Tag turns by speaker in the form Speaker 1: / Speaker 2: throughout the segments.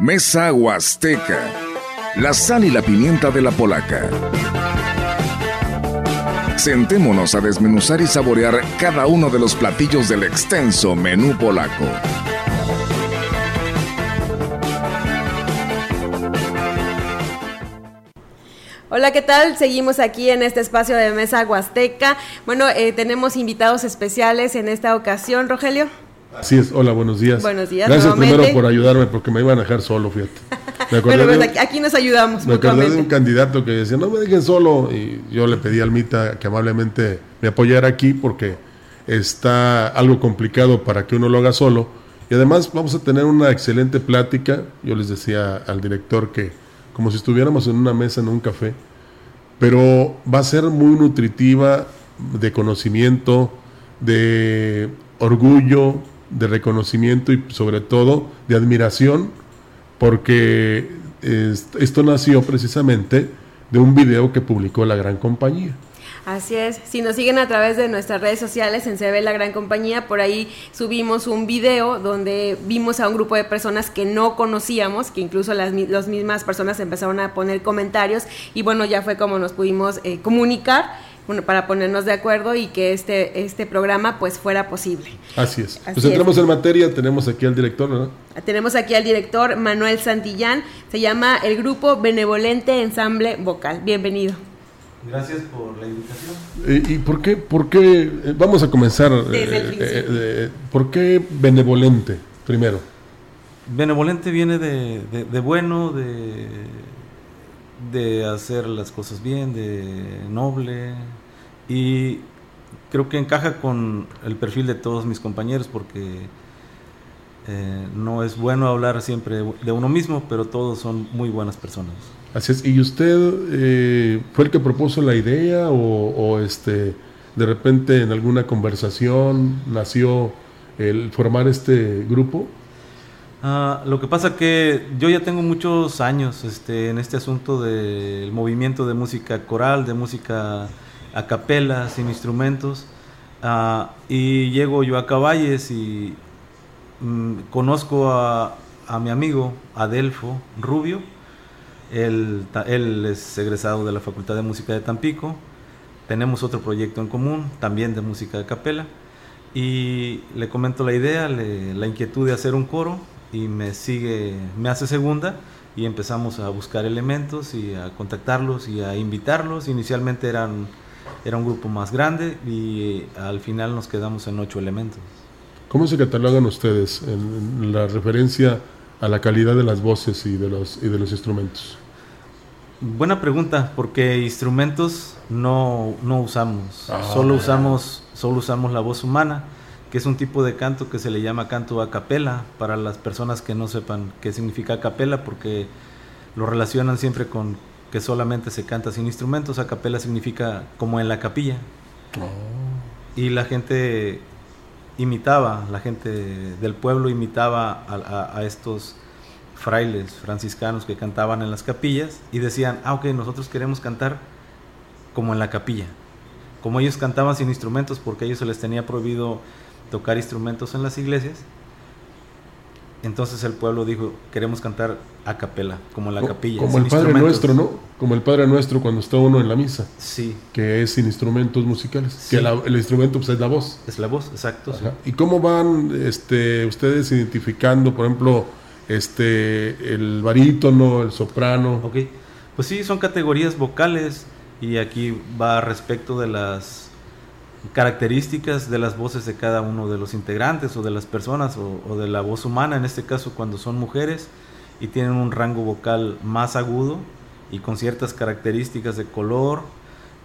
Speaker 1: Mesa Huasteca. La sal y la pimienta de la polaca. Sentémonos a desmenuzar y saborear cada uno de los platillos del extenso menú polaco.
Speaker 2: Hola, ¿qué tal? Seguimos aquí en este espacio de Mesa Huasteca. Bueno, eh, tenemos invitados especiales en esta ocasión, Rogelio.
Speaker 3: Así es, hola, buenos días.
Speaker 2: Buenos días.
Speaker 3: Gracias primero por ayudarme porque me iban a dejar solo, fíjate.
Speaker 2: Me bueno, pues aquí nos ayudamos.
Speaker 3: Me acordé de un candidato que decía, no me dejen solo. Y yo le pedí a Almita que amablemente me apoyara aquí porque está algo complicado para que uno lo haga solo. Y además vamos a tener una excelente plática. Yo les decía al director que como si estuviéramos en una mesa en un café, pero va a ser muy nutritiva de conocimiento, de orgullo, de reconocimiento y sobre todo de admiración, porque esto nació precisamente de un video que publicó la gran compañía.
Speaker 2: Así es, si nos siguen a través de nuestras redes sociales en CB La Gran Compañía, por ahí subimos un video donde vimos a un grupo de personas que no conocíamos, que incluso las, mismas personas empezaron a poner comentarios y bueno, ya fue como nos pudimos eh, comunicar para ponernos de acuerdo y que este, este programa pues fuera posible.
Speaker 3: Así es. pues entramos en materia, tenemos aquí al director, ¿no?
Speaker 2: Tenemos aquí al director Manuel Santillán, se llama el grupo Benevolente Ensamble Vocal. Bienvenido.
Speaker 4: Gracias por la invitación.
Speaker 3: ¿Y por qué, por qué, eh, vamos a comenzar, eh, eh, ¿por qué benevolente primero?
Speaker 4: Benevolente viene de, de bueno, de, de hacer las cosas bien, de noble, y creo que encaja con el perfil de todos mis compañeros porque eh, no es bueno hablar siempre de uno mismo, pero todos son muy buenas personas.
Speaker 3: Así es. ¿Y usted eh, fue el que propuso la idea o, este de repente en alguna conversación nació el formar este grupo?
Speaker 4: Ah, lo que pasa que yo ya tengo muchos años este, en este asunto del movimiento de música coral, de música a capela, sin instrumentos. Ah, y llego yo a Caballes y mm, conozco a, mi amigo Adelfo Rubio. Él, él, es egresado de la Facultad de Música de Tampico. Tenemos otro proyecto en común, también de música de capela. Y le comento la idea, la inquietud de hacer un coro y me sigue, me hace segunda y empezamos a buscar elementos y a contactarlos y a invitarlos. Inicialmente eran era un grupo más grande y al final nos quedamos en ocho elementos.
Speaker 3: ¿Cómo se catalogan ustedes en, la referencia a la calidad de las voces y de los, y de los instrumentos?
Speaker 4: Buena pregunta, porque instrumentos no, no usamos, ah. solo, usamos, solo usamos la voz humana, que es un tipo de canto que se le llama canto a capela, para las personas que no sepan qué significa a capela, porque lo relacionan siempre con que solamente se canta sin instrumentos. A capela significa como en la capilla. Oh. Y la gente imitaba, la gente del pueblo imitaba a, estos frailes franciscanos que cantaban en las capillas y decían, ah, ok, nosotros queremos cantar como en la capilla. Como ellos cantaban sin instrumentos porque a ellos se les tenía prohibido tocar instrumentos en las iglesias, entonces el pueblo dijo, queremos cantar a capela, como en la capilla.
Speaker 3: Como el Padre Nuestro, ¿no? Como el Padre Nuestro cuando está uno en la misa.
Speaker 4: Sí.
Speaker 3: Que es sin instrumentos musicales. Que el instrumento pues, es la voz.
Speaker 4: Es la voz, exacto.
Speaker 3: ¿Y cómo van este, ustedes identificando, por ejemplo, este, el barítono, el soprano?
Speaker 4: Ok. Pues sí, son categorías vocales y aquí va respecto de las características de las voces de cada uno de los integrantes o de las personas o, de la voz humana, en este caso cuando son mujeres y tienen un rango vocal más agudo y con ciertas características de color,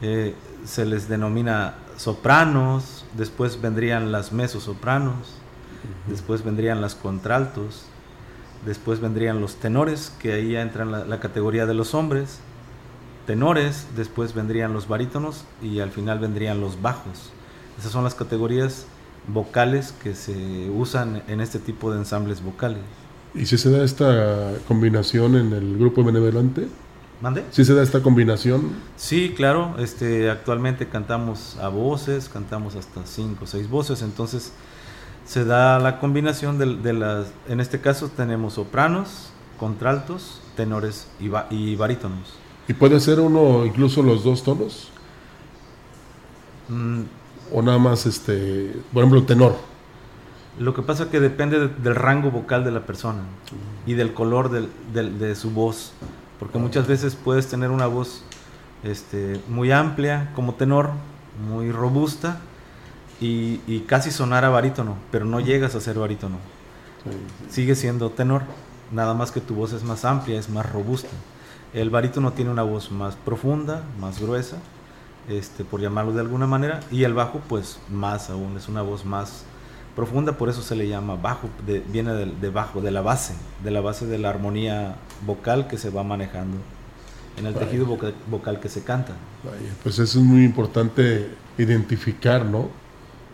Speaker 4: eh, se les denomina sopranos, después vendrían las mesosopranos, después vendrían las contraltos, después vendrían los tenores, que ahí ya entran la, la categoría de los hombres, tenores, después vendrían los barítonos y al final vendrían los bajos. Esas son las categorías vocales que se usan en este tipo de ensambles vocales.
Speaker 3: ¿Y si se da esta combinación en el grupo benevolente?
Speaker 4: ¿Mande?
Speaker 3: ¿Sí se da esta combinación?
Speaker 4: Sí, claro. Este, actualmente cantamos a voces, cantamos hasta cinco o seis voces, entonces se da la combinación de, de las... En este caso tenemos sopranos, contraltos, tenores y, y barítonos.
Speaker 3: ¿Y puede ser uno incluso los dos tonos? Mm. O nada más, este, por ejemplo, tenor.
Speaker 4: Lo que pasa es que depende del rango vocal de la persona y del color de su voz. Porque muchas veces puedes tener una voz este, muy amplia como tenor, muy robusta y, casi sonar a barítono, pero no llegas a ser barítono. Sigue siendo tenor, nada más que tu voz es más amplia, es más robusta. El barítono tiene una voz más profunda, más gruesa, este, por llamarlo de alguna manera, y el bajo pues más aún, es una voz más profunda, por eso se le llama bajo, viene de, bajo, de la base, de la base de la armonía vocal que se va manejando en el tejido vocal, que se canta.
Speaker 3: pues eso es muy importante identificar, ¿no?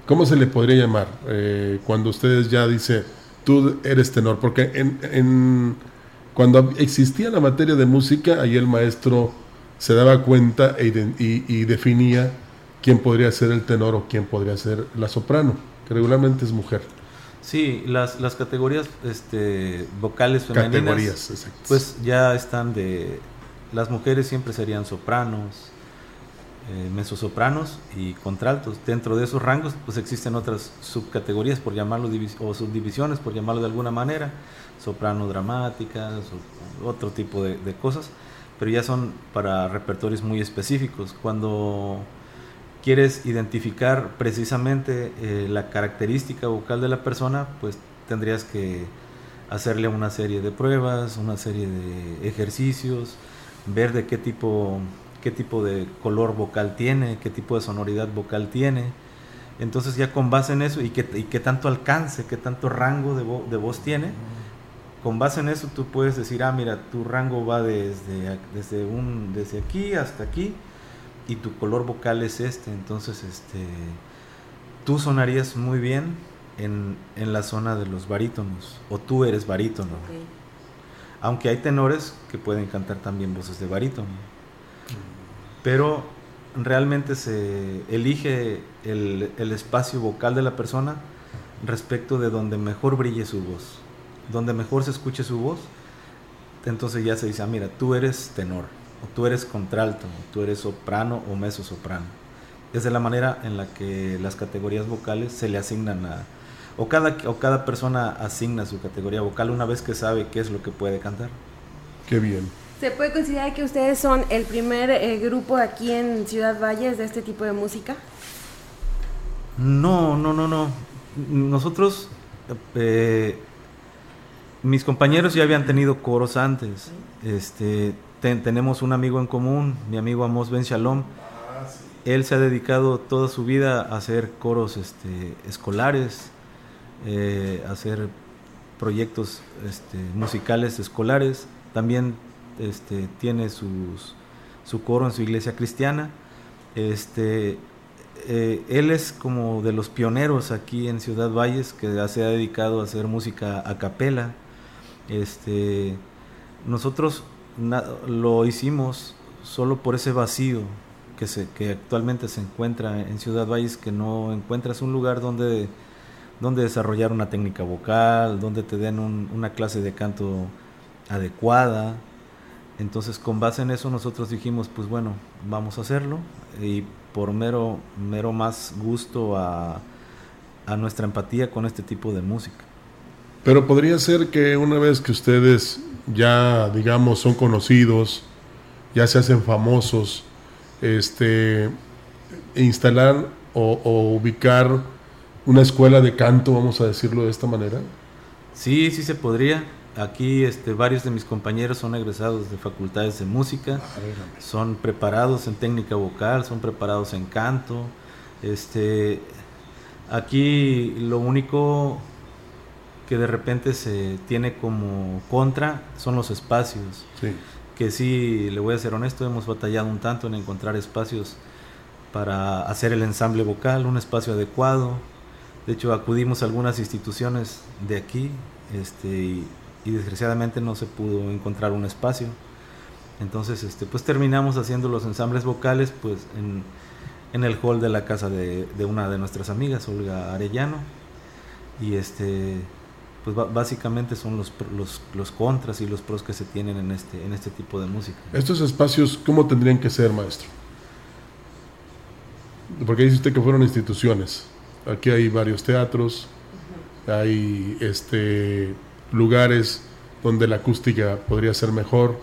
Speaker 3: ¿Cómo se le podría llamar eh, cuando ustedes ya dice tú eres tenor? Porque en cuando existía la materia de música, ahí el maestro se daba cuenta e y, definía quién podría ser el tenor o quién podría ser la soprano, que regularmente es mujer.
Speaker 4: Sí, las, las categorías este, vocales femeninas pues ya están de... Las mujeres siempre serían sopranos, eh, mesosopranos y contraltos. Dentro de esos rangos pues existen otras subcategorías, por llamarlo, o subdivisiones, por llamarlo de alguna manera soprano dramáticas, otro tipo de, cosas, pero ya son para repertorios muy específicos. Cuando quieres identificar precisamente eh, la característica vocal de la persona, pues tendrías que hacerle una serie de pruebas, una serie de ejercicios, ver de qué tipo, qué tipo de color vocal tiene, qué tipo de sonoridad vocal tiene. Entonces ya con base en eso y qué, y tanto alcance, qué tanto rango de, de voz tiene, con base en eso tú puedes decir, ah, mira, tu rango va desde, desde, un, desde aquí hasta aquí y tu color vocal es este. Entonces, este, tú sonarías muy bien en, la zona de los barítonos o tú eres barítono. Aunque hay tenores que pueden cantar también voces de barítono. Pero realmente se elige el, el espacio vocal de la persona respecto de donde mejor brille su voz donde mejor se escuche su voz, entonces ya se dice, ah, mira, tú eres tenor, o tú eres contralto, o tú eres soprano o meso soprano. Es de la manera en la que las categorías vocales se le asignan a... O cada, o cada persona asigna su categoría vocal una vez que sabe qué es lo que puede cantar.
Speaker 3: Qué bien.
Speaker 2: ¿Se puede considerar que ustedes son el primer eh, grupo aquí en Ciudad Valles de este tipo de música?
Speaker 4: No, no, no, no. Nosotros eh, mis compañeros ya habían tenido coros antes. Este, tenemos un amigo en común, mi amigo Amos Ben Shalom. Él se ha dedicado toda su vida a hacer coros este, escolares, eh, a hacer proyectos este, musicales escolares. También este, tiene sus, su coro en su iglesia cristiana. Este, eh, él es como de los pioneros aquí en Ciudad Valles que se ha dedicado a hacer música a capela este, nosotros lo hicimos solo por ese vacío que, se, que actualmente se encuentra en Ciudad Valles, que no encuentras un lugar donde, desarrollar una técnica vocal, donde te den una clase de canto adecuada. Entonces, con base en eso, nosotros dijimos, pues bueno, vamos a hacerlo. Y por mero, mero más gusto a nuestra empatía con este tipo de música.
Speaker 3: Pero podría ser que una vez que ustedes ya, digamos, son conocidos, ya se hacen famosos, este, instalar o, ubicar una escuela de canto, vamos a decirlo de esta manera.
Speaker 4: Sí, sí se podría. Aquí este, varios de mis compañeros son egresados de facultades de música, son preparados en técnica vocal, son preparados en canto. Este, aquí lo único que de repente se tiene como contra son los espacios. Que sí, le voy a ser honesto, hemos batallado un tanto en encontrar espacios para hacer el ensamble vocal, un espacio adecuado. De hecho, acudimos a algunas instituciones de aquí este, y, desgraciadamente no se pudo encontrar un espacio. Entonces, este, pues terminamos haciendo los ensambles vocales pues, en, en el hall de la casa de, de, una de nuestras amigas, Olga Arellano. Y este, pues básicamente son los, los, los, contras y los pros que se tienen en este, en este tipo de música.
Speaker 3: Estos espacios, ¿cómo tendrían que ser, maestro? Porque dice usted que fueron instituciones. Aquí hay varios teatros, hay este, lugares donde la acústica podría ser mejor,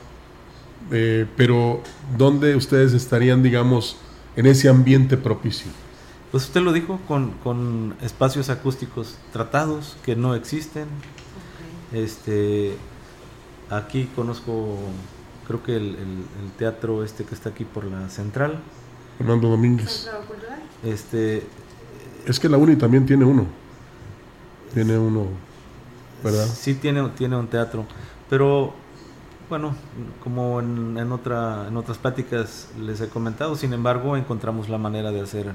Speaker 3: eh, pero ¿dónde ustedes estarían, digamos, en ese ambiente propicio?
Speaker 4: Pues usted lo dijo, con, con espacios acústicos tratados que no existen. Este, aquí conozco, creo que el, teatro este que está aquí por la central.
Speaker 3: Fernando Domínguez.
Speaker 4: Este,
Speaker 3: es que la UNI también tiene uno. Tiene uno, ¿verdad?
Speaker 4: Sí, tiene, tiene un teatro. Pero, bueno, como en, en, otra, en otras pláticas les he comentado, sin embargo, encontramos la manera de hacer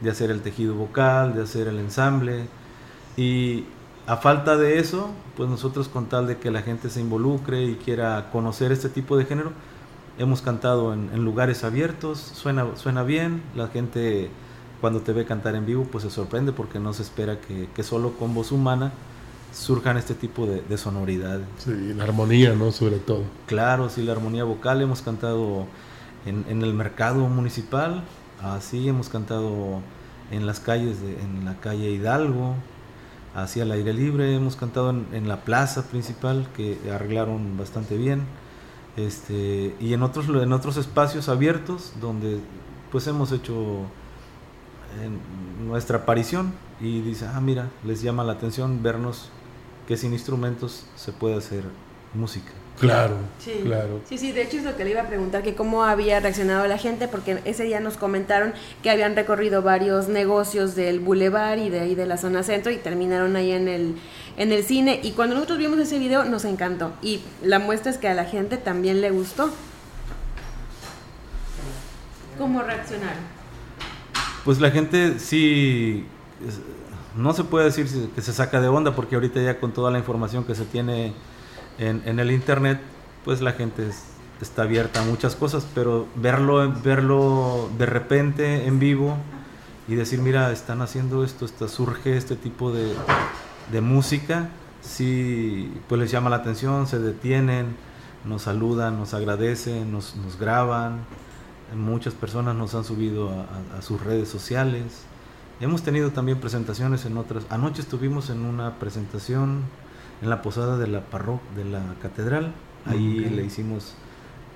Speaker 4: de hacer el tejido vocal, de hacer el ensamble. Y a falta de eso, pues nosotros con tal de que la gente se involucre y quiera conocer este tipo de género, hemos cantado en, lugares abiertos, suena, suena bien, la gente cuando te ve cantar en vivo pues se sorprende porque no se espera que, solo con voz humana surjan este tipo de, sonoridades.
Speaker 3: Sí, la armonía, ¿no? Sobre todo.
Speaker 4: Claro, sí, la armonía vocal. Hemos cantado en, en el mercado municipal, Así hemos cantado en las calles, de, en la calle Hidalgo, así al aire libre, hemos cantado en, la plaza principal que arreglaron bastante bien, este, y en otros, en otros espacios abiertos donde pues hemos hecho nuestra aparición y dice, ah mira, les llama la atención vernos que sin instrumentos se puede hacer música.
Speaker 3: Claro, sí. claro.
Speaker 2: Sí, sí, de hecho es lo que le iba a preguntar, que cómo había reaccionado la gente, porque ese día nos comentaron que habían recorrido varios negocios del bulevar y de ahí de la zona centro y terminaron ahí en el, en el cine. Y cuando nosotros vimos ese video nos encantó. Y la muestra es que a la gente también le gustó. ¿Cómo reaccionaron?
Speaker 4: Pues la gente sí, no se puede decir que se saca de onda, porque ahorita ya con toda la información que se tiene en, el internet, pues la gente está abierta a muchas cosas, pero verlo, verlo de repente en vivo y decir, mira, están haciendo esto, está, surge este tipo de, de música, sí, pues les llama la atención, se detienen, nos saludan, nos agradecen, nos, nos graban. Muchas personas nos han subido a, a, sus redes sociales. Hemos tenido también presentaciones en otras. Anoche estuvimos en una presentación en la posada de la parroquia, de la catedral. Ahí le hicimos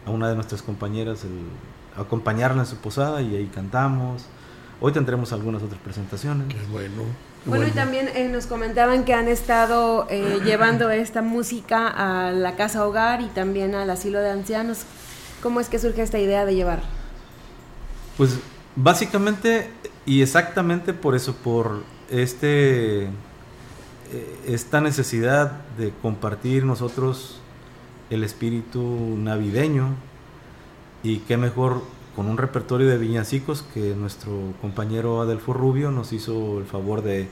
Speaker 4: a una de nuestras compañeras el, acompañarla en su posada y ahí cantamos. Hoy tendremos algunas otras presentaciones.
Speaker 3: Qué bueno.
Speaker 2: bueno, y también eh, nos comentaban que han estado eh, llevando esta música a la casa hogar y también al asilo de ancianos. ¿Cómo es que surge esta idea de llevar?
Speaker 4: Pues básicamente y exactamente por eso, por este esta necesidad de compartir nosotros el espíritu navideño y qué mejor con un repertorio de viñacicos que nuestro compañero Adelfo Rubio nos hizo el favor de,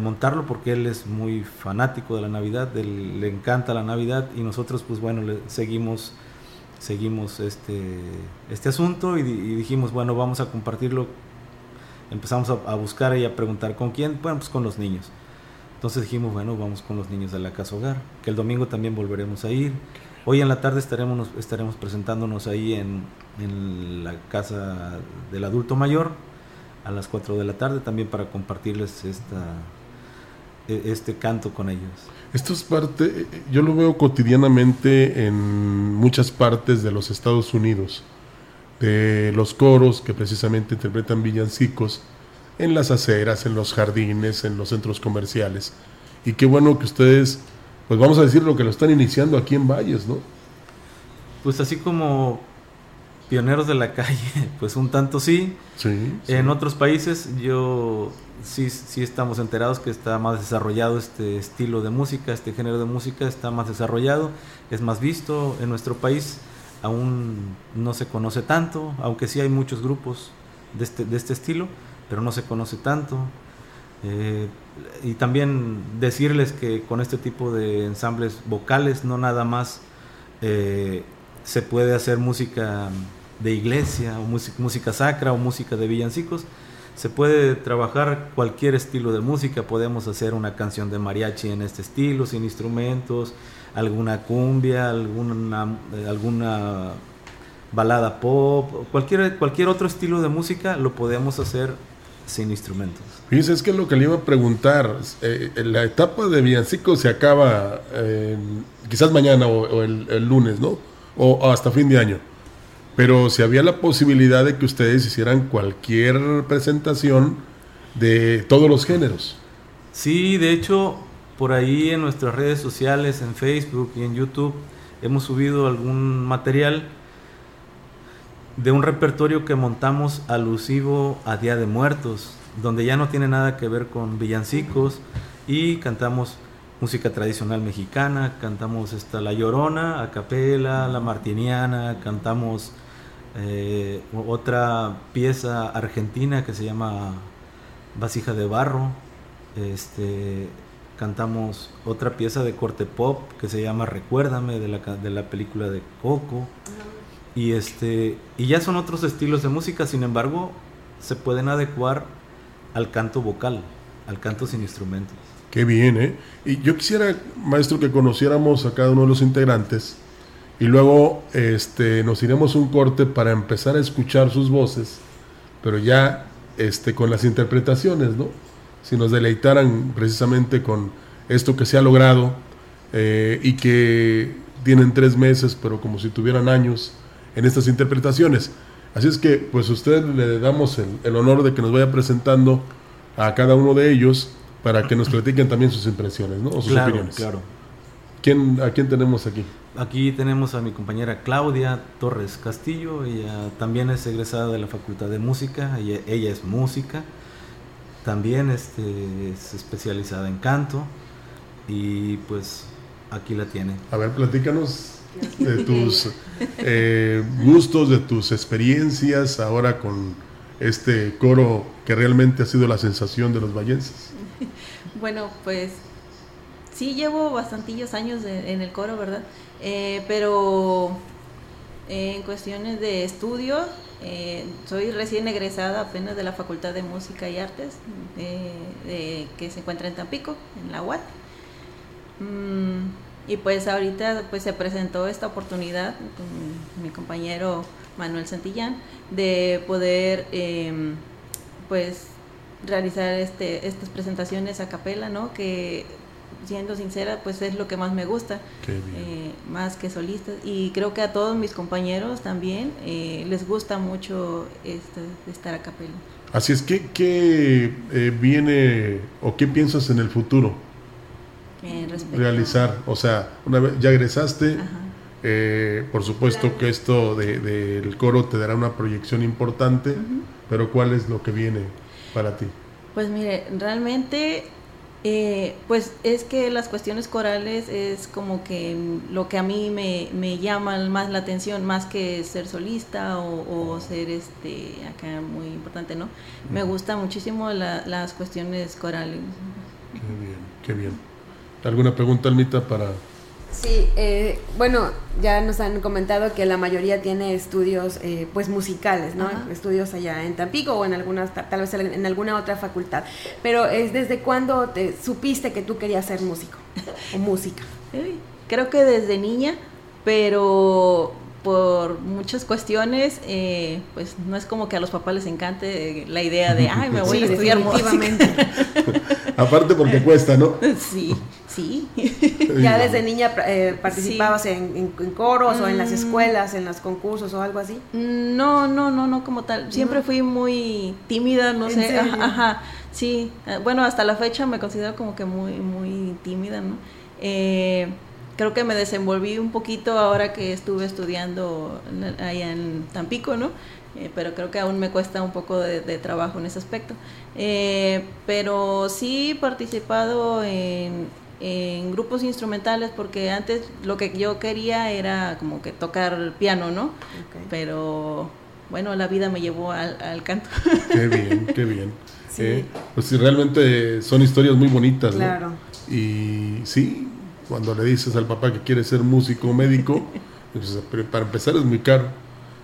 Speaker 4: montarlo porque él es muy fanático de la Navidad, le encanta la Navidad y nosotros pues bueno le seguimos seguimos este, este asunto y, dijimos bueno vamos a compartirlo empezamos a, a buscar y a preguntar con quién bueno pues con los niños entonces dijimos, bueno, vamos con los niños de la casa hogar, que el domingo también volveremos a ir. Hoy en la tarde estaremos, estaremos presentándonos ahí en, en la casa del adulto mayor a las 4 de la tarde también para compartirles esta, e, este canto con ellos.
Speaker 3: Esto es parte, yo lo veo cotidianamente en muchas partes de los Estados Unidos, de los coros que precisamente interpretan villancicos en las aceras, en los jardines, en los centros comerciales. Y qué bueno que ustedes, pues vamos a decir lo que lo están iniciando aquí en Valles, ¿no?
Speaker 4: Pues así como pioneros de la calle, pues un tanto sí.
Speaker 3: Sí.
Speaker 4: En otros países yo sí, sí estamos enterados que está más desarrollado este estilo de música, este género de música está más desarrollado, es más visto. En nuestro país aún no se conoce tanto, aunque sí hay muchos grupos de este, de este estilo pero no se conoce tanto. Eh, y también decirles que con este tipo de ensambles vocales no nada más eh, se puede hacer música de iglesia o música, sacra o música de villancicos, se puede trabajar cualquier estilo de música, podemos hacer una canción de mariachi en este estilo, sin instrumentos, alguna cumbia, alguna, alguna balada pop, cualquier, cualquier otro estilo de música lo podemos hacer sin instrumentos.
Speaker 3: Fíjense, es que lo que le iba a preguntar, eh, la etapa de villancico se acaba quizás mañana o, el, lunes, ¿no? O, hasta fin de año. Pero si había la posibilidad de que ustedes hicieran cualquier presentación de todos los géneros.
Speaker 4: Sí, de hecho, por ahí en nuestras redes sociales, en Facebook y en YouTube, hemos subido algún material de un repertorio que montamos alusivo a Día de Muertos, donde ya no tiene nada que ver con villancicos y cantamos música tradicional mexicana, cantamos esta La Llorona, a capela, La Martiniana, cantamos eh, otra pieza argentina que se llama Vasija de Barro, este, cantamos otra pieza de corte pop que se llama Recuérdame de la, de la película de Coco y este y ya son otros estilos de música sin embargo se pueden adecuar al canto vocal al canto sin instrumentos.
Speaker 3: Qué bien eh y yo quisiera maestro que conociéramos a cada uno de los integrantes y luego este nos iremos un corte para empezar a escuchar sus voces pero ya este con las interpretaciones no si nos deleitaran precisamente con esto que se ha logrado eh, y que tienen tres meses pero como si tuvieran años en estas interpretaciones. Así es que, pues usted le damos el, honor de que nos vaya presentando a cada uno de ellos para que nos platiquen también sus impresiones, ¿no? O sus opiniones.
Speaker 4: Claro.
Speaker 3: ¿Quién, ¿A quién tenemos aquí?
Speaker 4: Aquí tenemos a mi compañera Claudia Torres Castillo, ella también es egresada de la Facultad de Música, ella, ella es música, también este, es especializada en canto y pues aquí la tiene.
Speaker 3: A ver, platícanos de tus eh, gustos, de tus experiencias ahora con este coro que realmente ha sido la sensación de los vallenses.
Speaker 5: Bueno, pues sí llevo bastantillos años en el coro, ¿verdad? Eh, pero en cuestiones de estudio, eh, soy recién egresada apenas de la Facultad de Música y Artes, que se encuentra en Tampico, en la UAT. Mm, y pues ahorita pues se presentó esta oportunidad con mi compañero Manuel Santillán de poder em, pues realizar este, estas presentaciones a capela, ¿no? Que siendo sincera, pues es lo que más me gusta, eh, más que solistas. Y creo que a todos mis compañeros también eh, les gusta mucho este, estar a capela.
Speaker 3: Así es que, ¿qué eh, viene o qué piensas en el futuro? Realizar. O sea, una vez ya egresaste, eh, por supuesto que esto del de, coro te dará una proyección importante, pero ¿cuál es lo que viene para ti?
Speaker 5: Pues mire, realmente, eh, pues es que las cuestiones corales es como que lo que a mí me, me llama más la atención, más que ser solista o, ser este, acá muy importante, ¿no? Me gusta muchísimo las cuestiones corales.
Speaker 3: Qué bien, qué bien. ¿Alguna pregunta, Almita, para...?
Speaker 2: Sí, eh, bueno, ya nos han comentado que la mayoría tiene estudios eh, pues musicales, ¿no? Estudios allá en Tampico o en alguna, tal vez en alguna otra facultad. Pero es desde cuándo te supiste que tú querías ser músico o música?
Speaker 5: Creo que desde niña, pero por muchas cuestiones, eh, pues no es como que a los papás les encante la idea de, ay, me voy a estudiar música.
Speaker 3: Aparte porque cuesta, ¿no?
Speaker 5: Sí, sí.
Speaker 2: ¿Ya desde niña eh, participabas en, coros o en las mm. escuelas, en los concursos o algo así?
Speaker 5: No, no, no, no como tal. Siempre fui muy tímida, no sé. Ajá, sí. Eh, bueno, hasta la fecha me considero como que muy, muy tímida, ¿no? Eh, creo que me desenvolví un poquito ahora que estuve estudiando allá en Tampico, ¿no? Eh, pero creo que aún me cuesta un poco de, trabajo en ese aspecto. Eh, pero sí he participado en, grupos instrumentales porque antes lo que yo quería era como que tocar piano, ¿no? Pero bueno, la vida me llevó al, canto.
Speaker 3: Qué bien, qué bien. Sí. Eh, pues sí, realmente son historias muy bonitas,
Speaker 2: claro.
Speaker 3: Y sí, cuando le dices al papá que quiere ser músico o médico, pues, para empezar es muy caro,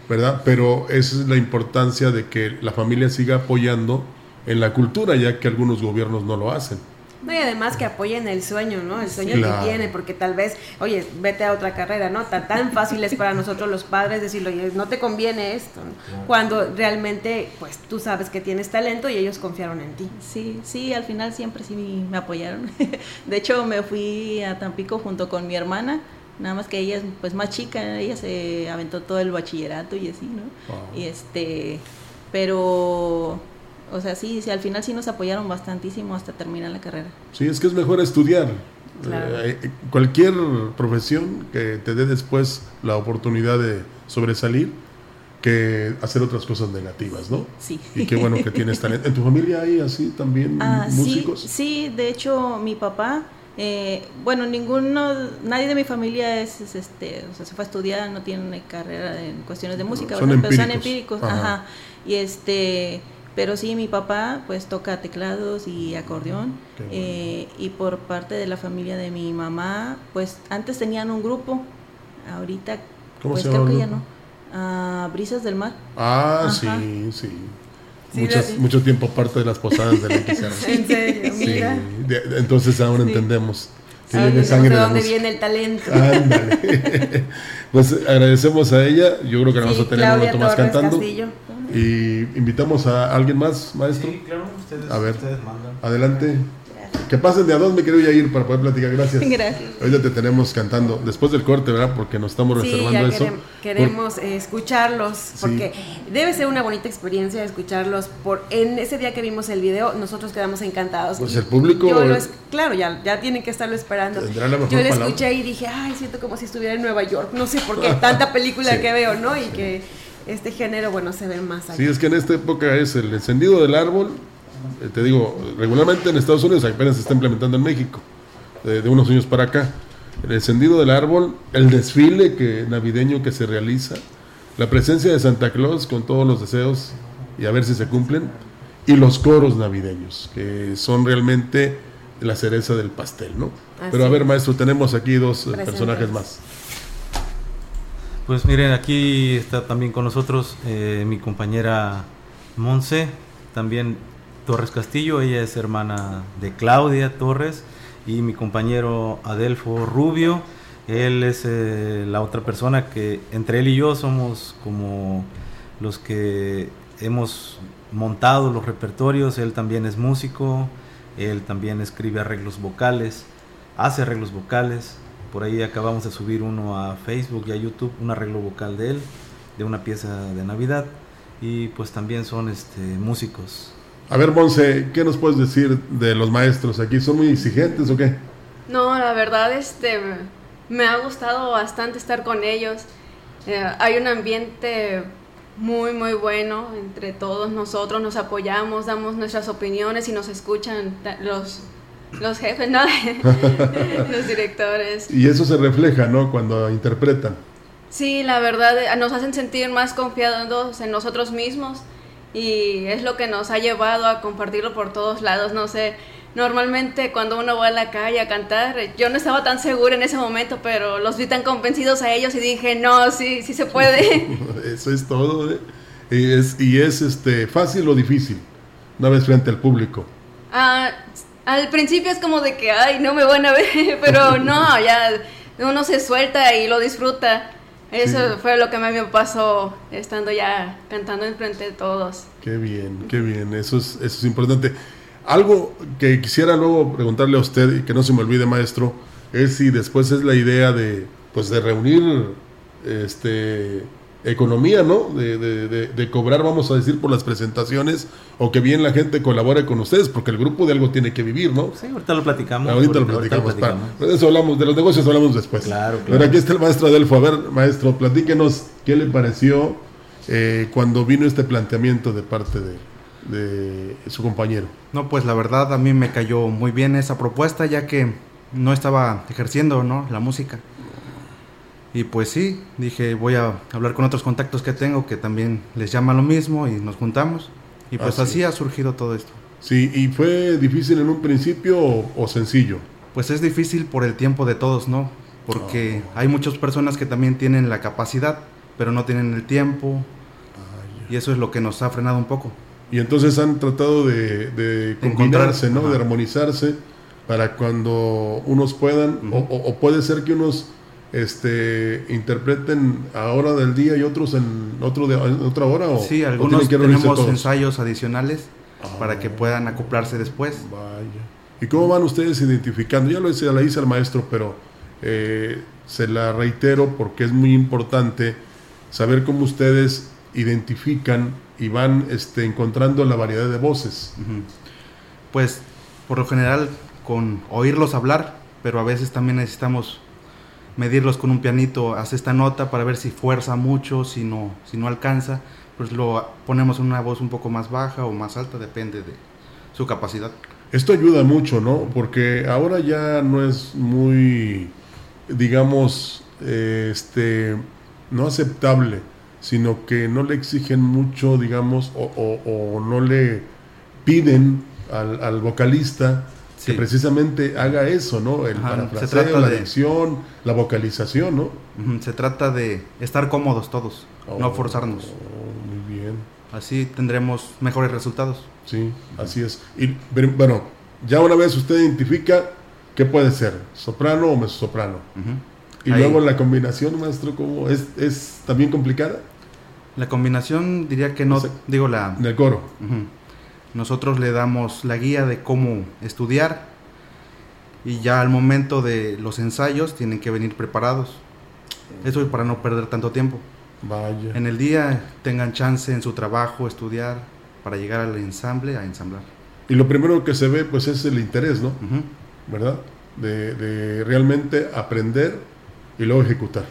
Speaker 3: ¿verdad? Pero esa es la importancia de que la familia siga apoyando en la cultura, ya que algunos gobiernos no lo hacen.
Speaker 2: No, y además que apoyen el sueño, ¿no? El sueño
Speaker 3: Claro.
Speaker 2: que tiene, porque tal vez, oye, vete a otra carrera, ¿no? Tan, tan fácil es para nosotros los padres decirle, oye, no te conviene esto, ¿no? Cuando realmente, pues tú sabes que tienes talento y ellos confiaron en ti.
Speaker 5: Sí, sí, al final siempre sí me apoyaron. De hecho, me fui a Tampico junto con mi hermana, nada más que ella es pues más chica, ella se aventó todo el bachillerato y así, ¿no?
Speaker 3: Wow.
Speaker 5: Y este, pero, o sea, sí, sí, al final sí nos apoyaron bastantísimo hasta terminar la carrera.
Speaker 3: Sí, es que es mejor estudiar.
Speaker 2: Claro.
Speaker 3: Eh, eh, cualquier profesión que te dé después la oportunidad de sobresalir que hacer otras cosas negativas, ¿no?
Speaker 5: Sí.
Speaker 3: Y qué bueno que tienes talento. ¿En tu familia hay así también
Speaker 5: Ah, sí,
Speaker 3: músicos?
Speaker 5: sí, de hecho mi papá, eh, bueno, ninguno, nadie de mi familia es, es, este, o sea, se fue a estudiar, no tiene carrera en cuestiones de música,
Speaker 3: Son
Speaker 5: ¿verdad? Pero son
Speaker 3: empíricos.
Speaker 5: empíricos,
Speaker 3: Ajá.
Speaker 5: ajá. Y este, pero sí, mi papá pues toca teclados y acordeón.
Speaker 3: Bueno.
Speaker 5: eh, y por parte de la familia de mi mamá, pues antes tenían un grupo, ahorita
Speaker 3: ¿Cómo
Speaker 5: pues
Speaker 3: se llama
Speaker 5: creo que ya no. Ah, Brisas del Mar.
Speaker 3: Ah,
Speaker 5: Ajá.
Speaker 3: sí, sí.
Speaker 2: Sí,
Speaker 3: Muchas- mucho tiempo parte de las posadas de la.
Speaker 2: En serio,
Speaker 3: Sí,
Speaker 2: mira.
Speaker 3: de- de- entonces ahora
Speaker 5: Sí.
Speaker 3: entendemos sangre
Speaker 2: de
Speaker 3: la
Speaker 2: dónde viene el talento.
Speaker 3: Ándale. pues agradecemos a ella. Yo creo que vamos a tener un momento más cantando.
Speaker 2: Castillo.
Speaker 3: Y invitamos a alguien más, maestro.
Speaker 4: Sí, claro, ustedes,
Speaker 3: A ver.
Speaker 4: ustedes mandan.
Speaker 3: Adelante. Que pasen de a dos, me quiero ya ir para poder platicar. Gracias.
Speaker 5: Gracias.
Speaker 3: Ahorita te tenemos cantando. Después del corte, ¿verdad? Porque nos estamos
Speaker 2: Sí,
Speaker 3: reservando
Speaker 2: ya
Speaker 3: eso.
Speaker 2: querem- queremos eh, escucharlos,
Speaker 3: Sí.
Speaker 2: porque debe ser una bonita experiencia escucharlos. Por En ese día que vimos el video, nosotros quedamos encantados.
Speaker 3: Pues
Speaker 2: Y
Speaker 3: el público-
Speaker 2: yo lo es- claro, ya, ya tienen que estarlo esperando.
Speaker 3: Tendrá la mejor
Speaker 2: Yo lo
Speaker 3: palabra.
Speaker 2: escuché y dije, ay, siento como si estuviera en Nueva York. No sé por qué, tanta película
Speaker 3: Sí.
Speaker 2: que veo, ¿no? Y que este género, bueno, se ve más allá.
Speaker 3: Sí, es que en esta época es el encendido del árbol. eh, te digo, regularmente en Estados Unidos apenas se está implementando en México, de, de unos años para acá. El encendido del árbol, el desfile que, navideño que se realiza, la presencia de Santa Claus con todos los deseos y a ver si se cumplen, y los coros navideños, que son realmente la cereza del pastel, ¿no?
Speaker 2: Así
Speaker 3: Pero a ver,
Speaker 2: es.
Speaker 3: maestro, tenemos aquí dos eh, personajes más.
Speaker 4: Pues miren, aquí está también con nosotros eh, mi compañera Monse, también Torres Castillo, ella es hermana de Claudia Torres, y mi compañero Adelfo Rubio, él es eh, la otra persona que entre él y yo somos como los que hemos montado los repertorios, él también es músico, él también escribe arreglos vocales, hace arreglos vocales, por ahí acabamos de subir uno a Facebook y a YouTube, un arreglo vocal de él, de una pieza de Navidad, y pues también son este, músicos.
Speaker 3: A ver, Monse, ¿qué nos puedes decir de los maestros aquí? ¿Son muy exigentes o qué?
Speaker 6: No, la verdad, este, me ha gustado bastante estar con ellos. Eh, hay un ambiente muy, muy bueno entre todos nosotros. Nos apoyamos, damos nuestras opiniones y nos escuchan los, los jefes, ¿no? los directores.
Speaker 3: Y eso se refleja, ¿no? Cuando interpretan.
Speaker 6: Sí, la verdad, eh, nos hacen sentir más confiados en nosotros mismos y es lo que nos ha llevado a compartirlo por todos lados. No sé, normalmente cuando uno va a la calle a cantar, eh, yo no estaba tan segura en ese momento, pero los vi tan convencidos a ellos y dije, no, sí, sí se puede.
Speaker 3: Eso es todo, ¿eh? Y es, y es este, fácil o difícil, una vez frente al público.
Speaker 6: Ah, al principio es como de que, ay, no me van a ver, pero no, ya uno se suelta y lo disfruta. Eso
Speaker 3: Sí.
Speaker 6: fue lo que me pasó estando ya cantando enfrente de todos.
Speaker 3: Qué bien, qué bien, eso es, eso es importante. Algo que quisiera luego preguntarle a usted y que no se me olvide, maestro, es si después es la idea de, pues, de reunir este, economía, ¿no? De, de- de- de cobrar, vamos a decir, por las presentaciones o que bien la gente colabore con ustedes, porque el grupo de algo tiene que vivir, ¿no?
Speaker 4: Sí, ahorita lo platicamos.
Speaker 3: Ahorita lo
Speaker 4: ahorita
Speaker 3: platicamos. pa- de eso hablamos, de los negocios hablamos después.
Speaker 4: Claro, claro.
Speaker 3: Pero aquí está el maestro Adelfo. A ver, maestro, platíquenos qué le pareció eh, cuando vino este planteamiento de parte de, de su compañero.
Speaker 7: No, pues la verdad a mí me cayó muy bien esa propuesta ya que no estaba ejerciendo, ¿no? La música. Y pues sí, dije, voy a hablar con otros contactos que tengo que también les llama lo mismo y nos juntamos. Y pues
Speaker 3: Así
Speaker 7: así ha surgido todo esto.
Speaker 3: Sí, ¿y fue difícil en un principio o, o sencillo?
Speaker 7: Pues es difícil por el tiempo de todos, ¿no? Porque hay muchas personas que también tienen la capacidad, pero no tienen el tiempo. Y eso es lo que nos ha frenado un poco.
Speaker 3: Y entonces han tratado de, de combinarse, ¿no? De
Speaker 7: ajá.
Speaker 3: armonizarse para cuando unos puedan, o, o- o puede ser que unos este, interpreten a hora del día y otros en, otro de, en otra hora. O,
Speaker 7: Sí,
Speaker 3: o
Speaker 7: algunos
Speaker 3: reunirse
Speaker 7: tenemos ensayos adicionales para que
Speaker 3: Ah.
Speaker 7: puedan acoplarse después.
Speaker 3: Vaya. ¿Y cómo van ustedes identificando? Ya lo hice, la hice al maestro, pero eh, se la reitero porque es muy importante saber cómo ustedes identifican y van este, encontrando la variedad de voces.
Speaker 7: Pues por lo general con oírlos hablar, pero a veces también necesitamos medirlos con un pianito, hace esta nota para ver si fuerza mucho, si no, si no alcanza, pues lo ponemos en una voz un poco más baja o más alta, depende de su capacidad.
Speaker 3: Esto ayuda mucho, ¿no? Porque ahora ya no es muy, digamos, este, no aceptable, sino que no le exigen mucho, digamos, o, o- o no le piden al, al vocalista que precisamente haga eso, ¿no? El
Speaker 7: Ajá, se trata
Speaker 3: la
Speaker 7: de-
Speaker 3: dicción, la vocalización, ¿no?
Speaker 7: Se trata de estar cómodos todos, no
Speaker 3: Oh,
Speaker 7: forzarnos.
Speaker 3: oh, muy bien.
Speaker 7: Así tendremos mejores resultados.
Speaker 3: Sí, así es. Y bueno, ya una vez usted identifica qué puede ser, soprano o mezzosoprano. Y
Speaker 7: Ahí.
Speaker 3: luego la combinación, maestro, ¿cómo es, es también complicada?
Speaker 7: La combinación diría que no,
Speaker 3: O sea,
Speaker 7: digo la...
Speaker 3: En el coro.
Speaker 7: Nosotros le damos la guía de cómo estudiar y ya al momento de los ensayos tienen que venir preparados. Eso es para no perder tanto tiempo.
Speaker 3: Vaya.
Speaker 7: En el día tengan chance en su trabajo estudiar para llegar al ensamble a ensamblar.
Speaker 3: Y lo primero que se ve, pues, es el interés, ¿no? ¿Verdad? De, de realmente aprender y luego ejecutar.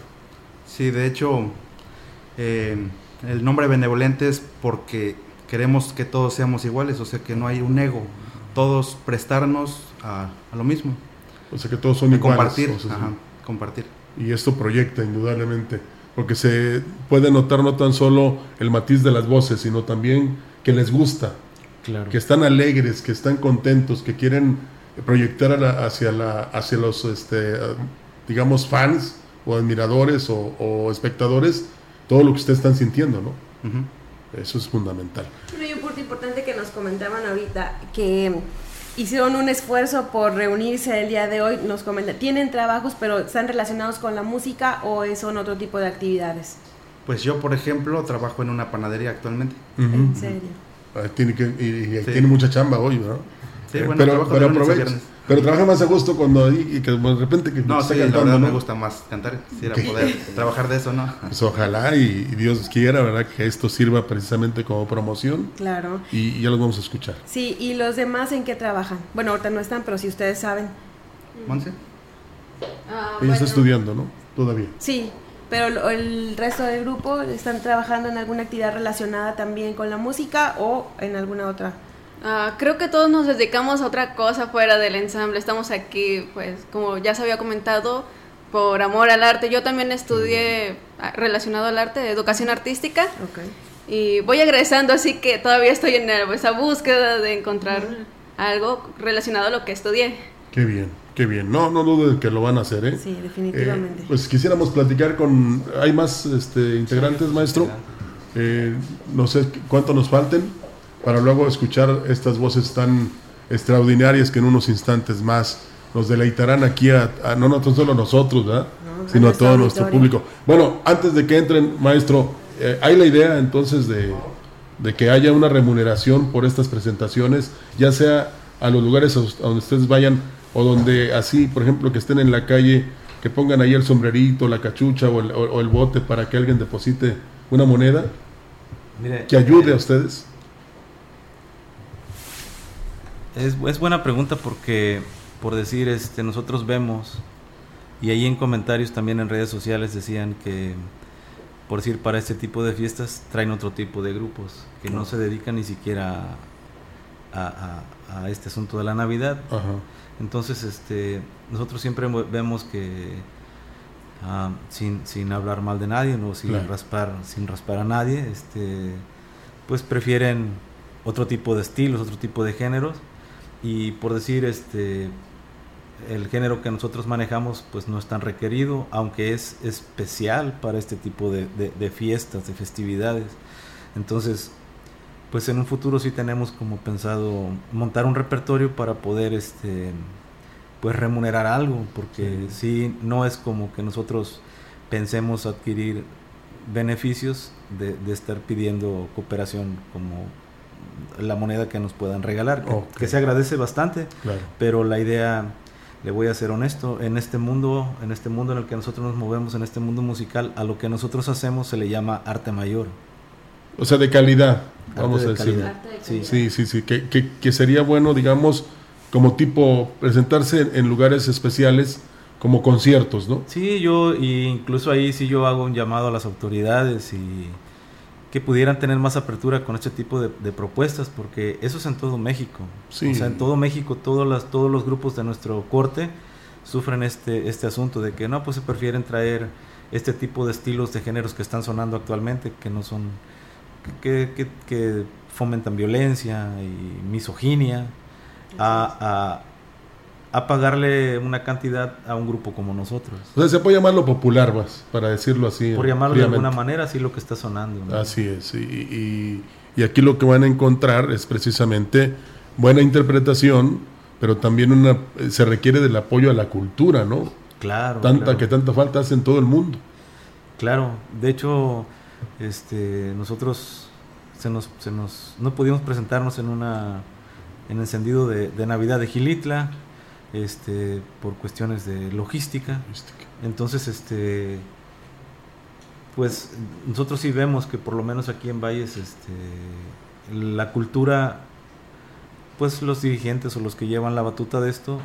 Speaker 7: Sí, de hecho, eh, el nombre benevolente es porque queremos que todos seamos iguales, o sea que no hay un ego, todos prestarnos a, a lo mismo,
Speaker 3: O sea que todos son
Speaker 7: de
Speaker 3: iguales.
Speaker 7: compartir,
Speaker 3: o sea,
Speaker 7: ajá, compartir.
Speaker 3: Y esto proyecta indudablemente, porque se puede notar no tan solo el matiz de las voces, sino también que les gusta,
Speaker 4: Claro.
Speaker 3: que están alegres, que están contentos, que quieren proyectar a la- hacia, la, hacia los, este, digamos, fans o admiradores o, o espectadores, todo lo que ustedes están sintiendo, ¿no?
Speaker 7: Ujú.
Speaker 3: Eso es fundamental.
Speaker 2: Bueno, y un punto importante que nos comentaban ahorita, que hicieron un esfuerzo por reunirse el día de hoy, nos comentan, ¿tienen trabajos pero están relacionados con la música o son otro tipo de actividades?
Speaker 7: Pues yo, por ejemplo, trabajo en una panadería actualmente.
Speaker 2: En
Speaker 3: Ujú.
Speaker 2: serio.
Speaker 3: Ah, Tiene que, y, y
Speaker 7: Sí.
Speaker 3: tiene mucha chamba hoy, ¿verdad?
Speaker 7: Sí,
Speaker 3: Eh,
Speaker 7: bueno,
Speaker 3: pero,
Speaker 7: trabajo
Speaker 3: pero
Speaker 7: de lunes a
Speaker 3: aprovecha. Pero trabaja más a gusto cuando y que de repente que
Speaker 7: No,
Speaker 3: está
Speaker 7: sí, la
Speaker 3: cantando,
Speaker 7: verdad
Speaker 3: ¿no?
Speaker 7: me gusta más cantar, quisiera poder trabajar de eso, ¿no?
Speaker 3: Pues ojalá y, y Dios quiera, ¿verdad? Que esto sirva precisamente como promoción
Speaker 2: Claro.
Speaker 3: y, y ya los vamos a escuchar.
Speaker 2: Sí, ¿y los demás en qué trabajan? Bueno, ahorita no están, pero si ustedes saben.
Speaker 7: Monse.
Speaker 6: Ah,
Speaker 3: Ella
Speaker 6: bueno.
Speaker 3: está estudiando, ¿no? Todavía.
Speaker 2: Sí, pero el resto del grupo están trabajando en alguna actividad relacionada también con la música o en alguna otra.
Speaker 6: Ah, creo que todos nos dedicamos a otra cosa fuera del ensamble. Estamos aquí, pues, como ya se había comentado, por amor al arte. Yo también estudié relacionado al arte, educación artística,
Speaker 2: Ok.
Speaker 6: y voy egresando, así que todavía estoy en esa búsqueda de encontrar algo relacionado a lo que estudié.
Speaker 3: Qué bien, qué bien. No, no dudo de que lo van a hacer, ¿eh?
Speaker 2: Sí,
Speaker 3: Eh,
Speaker 2: definitivamente.
Speaker 3: pues quisiéramos platicar con... ¿Hay más este, integrantes, maestro? Eh, no sé cuánto nos falten para luego escuchar estas voces tan extraordinarias que en unos instantes más nos deleitarán aquí a, a- no, no tan solo a nosotros, ¿verdad?
Speaker 2: No,
Speaker 3: sino a todo nuestro público. Bueno, antes de que entren, maestro, eh, ¿hay la idea entonces de, de que haya una remuneración por estas presentaciones, ya sea a los lugares a donde ustedes vayan o donde así, por ejemplo, que estén en la calle, que pongan ahí el sombrerito, la cachucha o el, o- o el bote para que alguien deposite una moneda
Speaker 4: Mire,
Speaker 3: que ayude
Speaker 4: eh,
Speaker 3: a ustedes?
Speaker 4: Es, es buena pregunta porque, por decir, este, nosotros vemos, y ahí en comentarios también en redes sociales decían que, por decir, para este tipo de fiestas traen otro tipo de grupos, que no se dedican ni siquiera a, a- a este asunto de la Navidad.
Speaker 3: Ajá.
Speaker 4: Entonces, este, nosotros siempre mo- vemos que, ah, sin, sin hablar mal de nadie, no sin
Speaker 3: Claro.
Speaker 4: raspar, sin raspar a nadie, este, pues prefieren otro tipo de estilos, otro tipo de géneros. Y por decir, este, el género que nosotros manejamos, pues no es tan requerido, aunque es especial para este tipo de, de- de fiestas, de festividades. Entonces, pues en un futuro sí tenemos como pensado montar un repertorio para poder este pues remunerar algo, porque sí, no es como que nosotros pensemos adquirir beneficios de, de estar pidiendo cooperación como la moneda que nos puedan regalar, que, se agradece bastante,
Speaker 3: Claro.
Speaker 4: pero la idea, le voy a ser honesto, en este mundo, en este mundo en el que nosotros nos movemos, en este mundo musical, a lo que nosotros hacemos se le llama arte mayor.
Speaker 3: O sea, de calidad,
Speaker 4: arte
Speaker 3: vamos
Speaker 4: de
Speaker 3: a
Speaker 4: calidad. Sí.
Speaker 3: Sí, sí, sí, que, que, que sería bueno, digamos, como tipo presentarse en, en lugares especiales como conciertos, ¿no?
Speaker 4: Sí, yo y incluso ahí sí yo hago un llamado a las autoridades y que pudieran tener más apertura con este tipo de, de propuestas, porque eso es en todo México.
Speaker 3: Sí.
Speaker 4: O sea, en todo México todos, las, todos los grupos de nuestro corte sufren este, este asunto de que no, pues se prefieren traer este tipo de estilos de géneros que están sonando actualmente, que no son, que, que, que fomentan violencia y misoginia, a, a, pagarle una cantidad a un grupo como nosotros.
Speaker 3: O sea, se puede llamarlo popular, vas, para decirlo así.
Speaker 4: Por llamarlo de alguna manera, así lo que está sonando. ¿no?
Speaker 3: Así es. Y, y- y aquí lo que van a encontrar es precisamente buena interpretación, pero también una se requiere del apoyo a la cultura, ¿no?
Speaker 4: Claro.
Speaker 3: Tanta
Speaker 4: claro.
Speaker 3: que tanta falta hace en todo el mundo.
Speaker 4: Claro, de hecho, este, nosotros se nos, se nos, no pudimos presentarnos en una, en encendido de, de Navidad de Gilitla, este, por cuestiones de logística. Entonces, este, pues nosotros sí vemos que por lo menos aquí en Valles, este, la cultura, pues los dirigentes o los que llevan la batuta de esto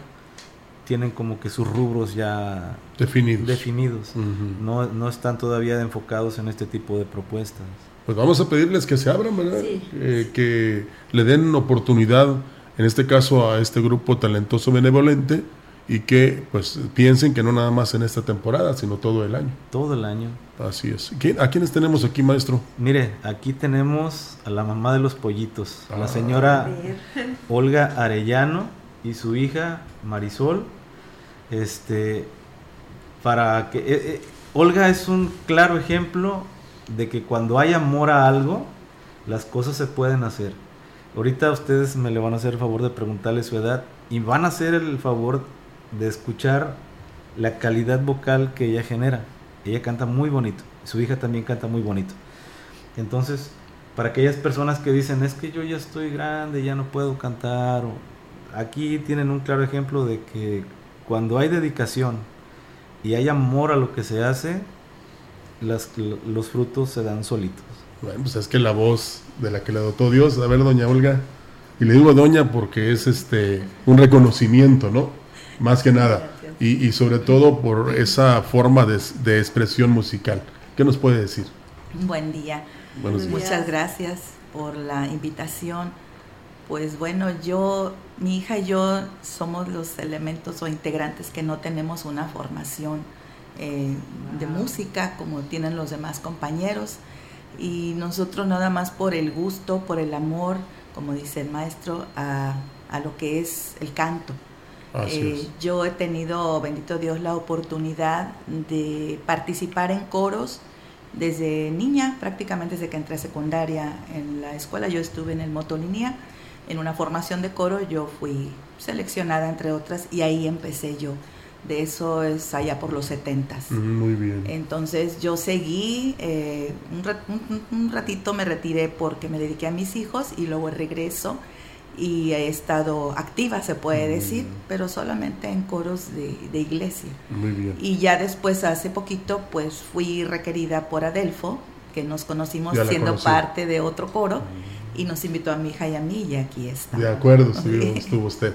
Speaker 4: tienen como que sus rubros ya
Speaker 3: Definidos.
Speaker 4: definidos. No, no están todavía enfocados en este tipo de propuestas.
Speaker 3: Pues vamos a pedirles que se abran, ¿verdad?
Speaker 2: Sí.
Speaker 3: Eh, que le den oportunidad, en este caso a este grupo talentoso benevolente, y que pues piensen que no nada más en esta temporada, sino todo el año.
Speaker 4: Todo el año.
Speaker 3: Así es. ¿Quién- ¿A quiénes tenemos aquí, maestro?
Speaker 4: Mire, aquí tenemos a la mamá de los pollitos, a la
Speaker 3: Ah.
Speaker 4: señora Olga Arellano y su hija Marisol. Este, para que eh, eh, Olga es un claro ejemplo de que cuando hay amor a algo, las cosas se pueden hacer. Ahorita ustedes me le van a hacer el favor de preguntarle su edad y van a hacer el favor de escuchar la calidad vocal que ella genera. Ella canta muy bonito, su hija también canta muy bonito. Entonces, para aquellas personas que dicen, es que yo ya estoy grande, ya no puedo cantar, aquí tienen un claro ejemplo de que cuando hay dedicación y hay amor a lo que se hace, los frutos se dan solitos.
Speaker 3: Bueno, pues es que la voz de la que le dotó Dios, a ver, doña Olga, y le digo doña porque es este un reconocimiento, ¿no? Más que nada. Y, y sobre todo por esa forma de, de expresión musical. ¿Qué nos puede decir?
Speaker 8: Buen día.
Speaker 3: Buenos días.
Speaker 8: Muchas gracias por la invitación. Pues bueno, yo, mi hija y yo somos los elementos o integrantes que no tenemos una formación eh, de música como tienen los demás compañeros. Y nosotros nada más por el gusto, por el amor, como dice el maestro, a, a lo que es el canto. Eh, yo he tenido, bendito Dios, la oportunidad de participar en coros desde niña, prácticamente desde que entré a secundaria en la escuela. Yo estuve en el Motolinía, en una formación de coro, yo fui seleccionada entre otras y ahí empecé yo. De eso es allá por los setentas.
Speaker 3: Mm, Muy bien.
Speaker 8: Entonces yo seguí, eh, un, ra- un- un ratito me retiré porque me dediqué a mis hijos y luego regreso y he estado activa, se puede decir, pero solamente en coros de, de iglesia.
Speaker 3: Muy bien.
Speaker 8: Y ya después, hace poquito, pues fui requerida por Adelfo, que nos conocimos siendo
Speaker 3: conocí.
Speaker 8: parte de otro coro, y nos invitó a mi hija y a mí, y aquí está.
Speaker 3: De acuerdo, estuvo usted.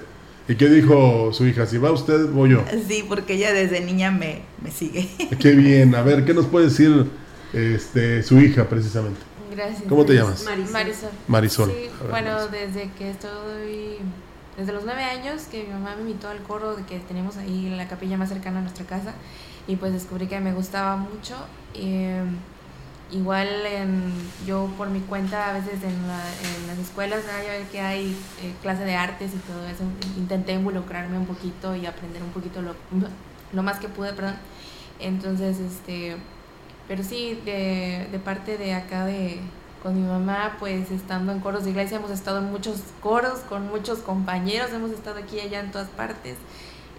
Speaker 3: ¿Y qué dijo su hija? Si va usted, voy yo.
Speaker 8: Sí, porque ella desde niña me, me sigue.
Speaker 3: Qué bien. A ver, ¿qué nos puede decir este, su hija precisamente?
Speaker 9: Gracias.
Speaker 3: ¿Cómo te llamas?
Speaker 2: Marisol.
Speaker 9: Marisol.
Speaker 3: Marisol.
Speaker 9: Sí,
Speaker 3: A ver,
Speaker 9: bueno,
Speaker 3: Marisol.
Speaker 9: desde que estoy, desde los nueve años que mi mamá me invitó al coro de que tenemos ahí en la capilla más cercana a nuestra casa y pues descubrí que me gustaba mucho. Eh, igual en- yo por mi cuenta a veces en, la- en las escuelas ¿no? ya que hay eh, clase de artes y todo eso. Intenté involucrarme un poquito y aprender un poquito lo, lo más que pude, perdón. Entonces, este, pero sí, de, de parte de acá de, con mi mamá, pues estando en coros de iglesia, hemos estado en muchos coros, con muchos compañeros, hemos estado aquí y allá en todas partes.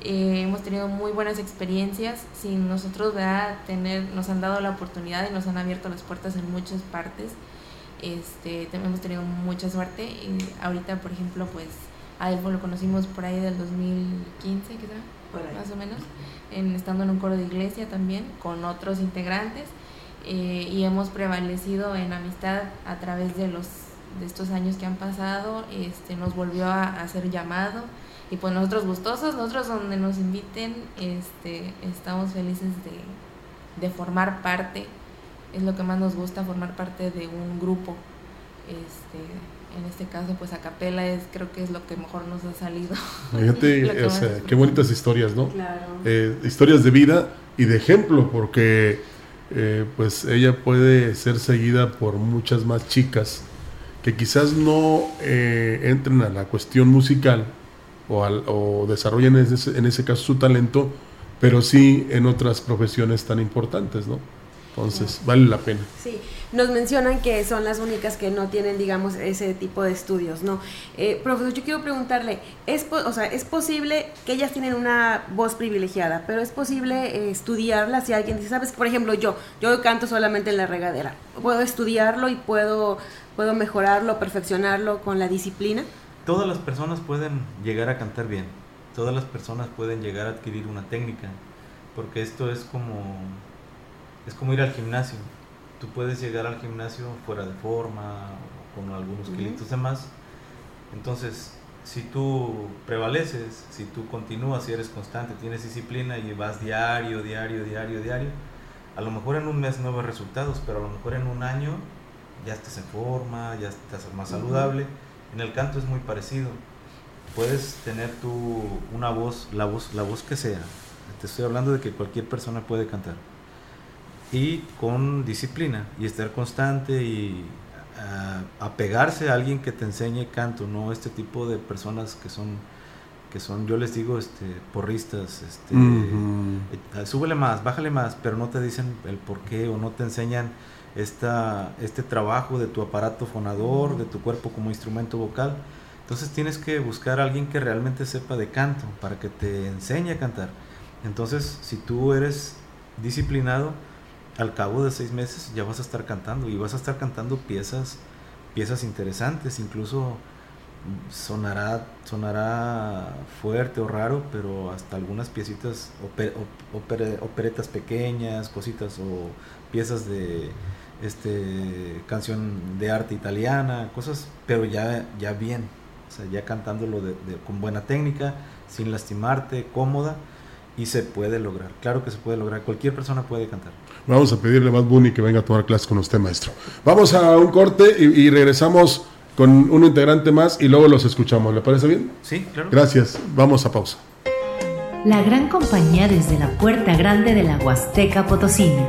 Speaker 9: Eh, hemos tenido muy buenas experiencias. Sin nosotros ¿verdad? tener, nos han dado la oportunidad y nos han abierto las puertas en muchas partes. Este, hemos tenido mucha suerte. Y ahorita, por ejemplo, pues a él lo conocimos por ahí del 2015, quizá, más o menos, en, estando en un coro de iglesia también, con otros integrantes. Eh, y hemos prevalecido en amistad a través de los de estos años que han pasado, este, nos volvió a, hacer llamado y pues nosotros gustosos, nosotros donde nos inviten, este, estamos felices de, de formar parte, es lo que más nos gusta, formar parte de un grupo, este, en este caso pues a capela es creo que es lo que mejor nos ha salido.
Speaker 3: Fíjate, o sea, qué bonitas historias, ¿no? Claro. Eh, historias de vida y de ejemplo, porque eh, pues ella puede ser seguida por muchas más chicas que quizás no eh, entren a la cuestión musical o, al, o desarrollen en ese, en ese caso su talento, pero sí en otras profesiones tan importantes, ¿no? Entonces, vale la pena.
Speaker 2: Sí, nos mencionan que son las únicas que no tienen, digamos, ese tipo de estudios, ¿no? Eh, profesor, yo quiero preguntarle, ¿es, o sea, ¿es posible que ellas tienen una voz privilegiada, pero es posible eh, estudiarla si alguien dice, sabes, por ejemplo, yo, yo canto solamente en la regadera, ¿puedo estudiarlo y puedo, puedo mejorarlo, perfeccionarlo con la disciplina?
Speaker 4: Todas las personas pueden llegar a cantar bien, todas las personas pueden llegar a adquirir una técnica, porque esto es como es como ir al gimnasio. Tú puedes llegar al gimnasio fuera de forma, con algunos kilitos de más. Entonces, si tú prevaleces, si tú continúas, si eres constante, tienes disciplina y vas diario, diario, diario, diario, a lo mejor en un mes no ves resultados, pero a lo mejor en un año ya estás en forma, ya estás más saludable. En el canto es muy parecido. Puedes tener tú una voz, la voz, la voz que sea. Te estoy hablando de que cualquier persona puede cantar y con disciplina y estar constante y uh, apegarse a alguien que te enseñe canto, no este tipo de personas que son que son, yo les digo, este, porristas, este, eh, súbele más, bájale más, pero no te dicen el por qué o no te enseñan esta, este trabajo de tu aparato fonador, de tu cuerpo como instrumento vocal. Entonces tienes que buscar a alguien que realmente sepa de canto para que te enseñe a cantar. Entonces, si tú eres disciplinado, al cabo de seis meses ya vas a estar cantando y vas a estar cantando piezas, piezas interesantes, incluso sonará, sonará fuerte o raro, pero hasta algunas piecitas, operetas pequeñas, cositas o piezas de este canción de arte italiana, cosas, pero ya, ya bien, o sea, ya cantándolo con buena técnica, sin lastimarte, cómoda y se puede lograr. Claro que se puede lograr. Cualquier persona puede cantar.
Speaker 3: Vamos a pedirle a Matt Bunny que venga a tomar clases con usted, maestro. Vamos a un corte y, regresamos con un integrante más y luego los escuchamos. ¿Le parece bien?
Speaker 4: Sí, claro.
Speaker 3: Gracias. Vamos a pausa.
Speaker 10: La gran compañía desde la puerta grande de la Huasteca Potosina.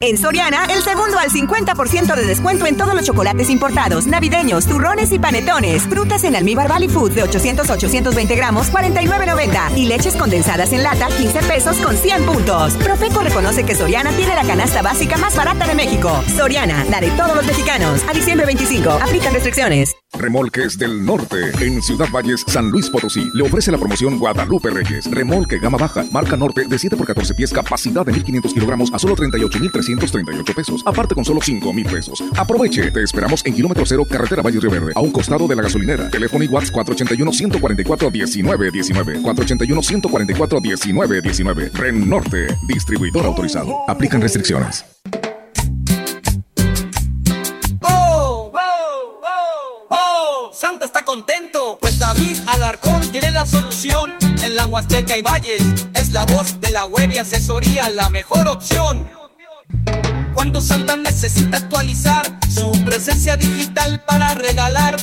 Speaker 11: En Soriana, el segundo al 50% de descuento en todos los chocolates importados, navideños, turrones y panetones. Frutas en almíbar Valley Food de 800-820 gramos, 49.90. Y leches condensadas en lata, 15 pesos con 100 puntos. Profeco reconoce que Soriana tiene la canasta básica más barata de México. Soriana, la de todos los mexicanos. A diciembre 25, aplican restricciones.
Speaker 1: Remolques del Norte, en Ciudad Valles, San Luis Potosí, le ofrece la promoción Guadalupe Reyes. Remolque gama baja, marca norte de 7 por 14 pies, capacidad de 1500 kilogramos a solo 38,338 pesos. Aparte con solo 5 mil pesos. Aproveche, te esperamos en kilómetro cero, carretera Valle Río Verde, a un costado de la gasolinera. Teléfono y WhatsApp 481-144-1919. 481-144-1919. Ren Norte, distribuidor autorizado. Aplican restricciones.
Speaker 12: Contento, pues David Alarcón tiene la solución. En la Huasteca y Valles es la voz de la web y asesoría la mejor opción. cuando Santa necesita actualizar su presencia digital para regalar.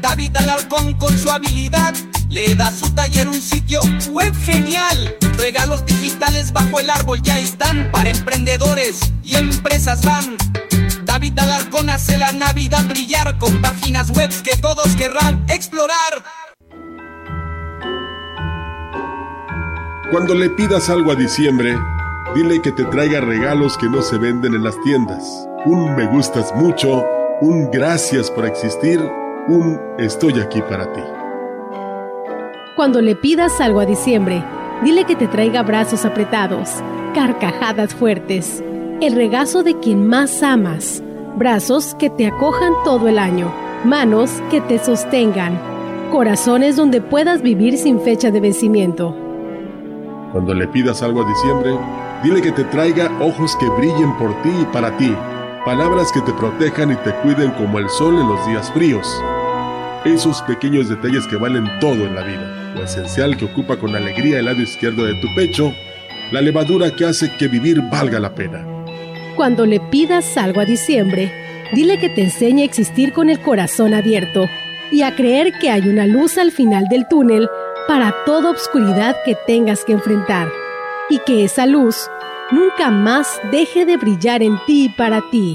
Speaker 12: David Alarcón con su habilidad le da a su taller un sitio web genial. Regalos digitales bajo el árbol ya están para emprendedores y empresas van. David Alarcón hace la Navidad brillar con páginas web que todos querrán explorar.
Speaker 3: Cuando le pidas algo a diciembre, dile que te traiga regalos que no se venden en las tiendas. Un me gustas mucho, un gracias por existir, un estoy aquí para ti.
Speaker 13: Cuando le pidas algo a diciembre, dile que te traiga brazos apretados, carcajadas fuertes, el regazo de quien más amas, brazos que te acojan todo el año, manos que te sostengan, corazones donde puedas vivir sin fecha de vencimiento.
Speaker 3: Cuando le pidas algo a diciembre, dile que te traiga ojos que brillen por ti y para ti, palabras que te protejan y te cuiden como el sol en los días fríos. Esos pequeños detalles que valen todo en la vida, lo esencial que ocupa con alegría el lado izquierdo de tu pecho, la levadura que hace que vivir valga la pena.
Speaker 13: Cuando le pidas algo a diciembre, dile que te enseñe a existir con el corazón abierto y a creer que hay una luz al final del túnel para toda obscuridad que tengas que enfrentar y que esa luz nunca más deje de brillar en ti y para ti.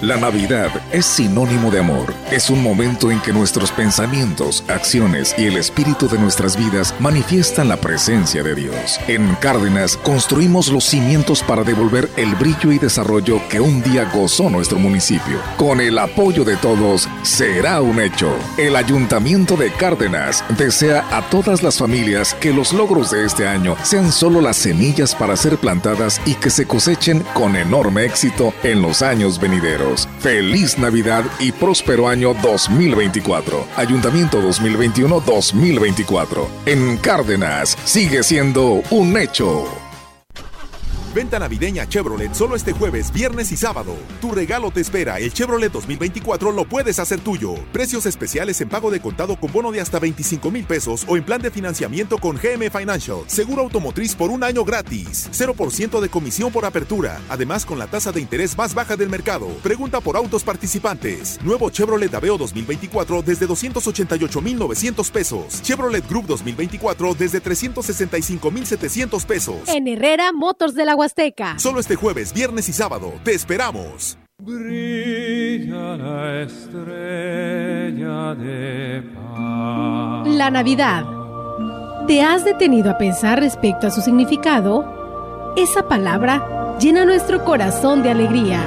Speaker 1: La Navidad es sinónimo de amor. Es un momento en que nuestros pensamientos, acciones y el espíritu de nuestras vidas manifiestan la presencia de Dios. En Cárdenas construimos los cimientos para devolver el brillo y desarrollo que un día gozó nuestro municipio. Con el apoyo de todos, será un hecho. El Ayuntamiento de Cárdenas desea a todas las familias que los logros de este año sean solo las semillas para ser plantadas y que se cosechen con enorme éxito en los años venideros. Feliz Navidad y próspero año 2024. Ayuntamiento 2021-2024. En Cárdenas sigue siendo un hecho.
Speaker 14: Venta navideña Chevrolet solo este jueves, viernes y sábado. Tu regalo te espera. El Chevrolet 2024 lo puedes hacer tuyo. Precios especiales en pago de contado con bono de hasta 25 mil pesos o en plan de financiamiento con GM Financial. Seguro automotriz por un año gratis. 0% de comisión por apertura. Además con la tasa de interés más baja del mercado. Pregunta por autos participantes. Nuevo Chevrolet Aveo 2024 desde 288 mil 900 pesos. Chevrolet Group 2024 desde 365 mil 700 pesos.
Speaker 13: En Herrera Motors de la
Speaker 14: Solo este jueves, viernes y sábado. Te esperamos.
Speaker 15: Brilla la estrella de paz.
Speaker 13: La Navidad. ¿Te has detenido a pensar respecto a su significado? Esa palabra llena nuestro corazón de alegría.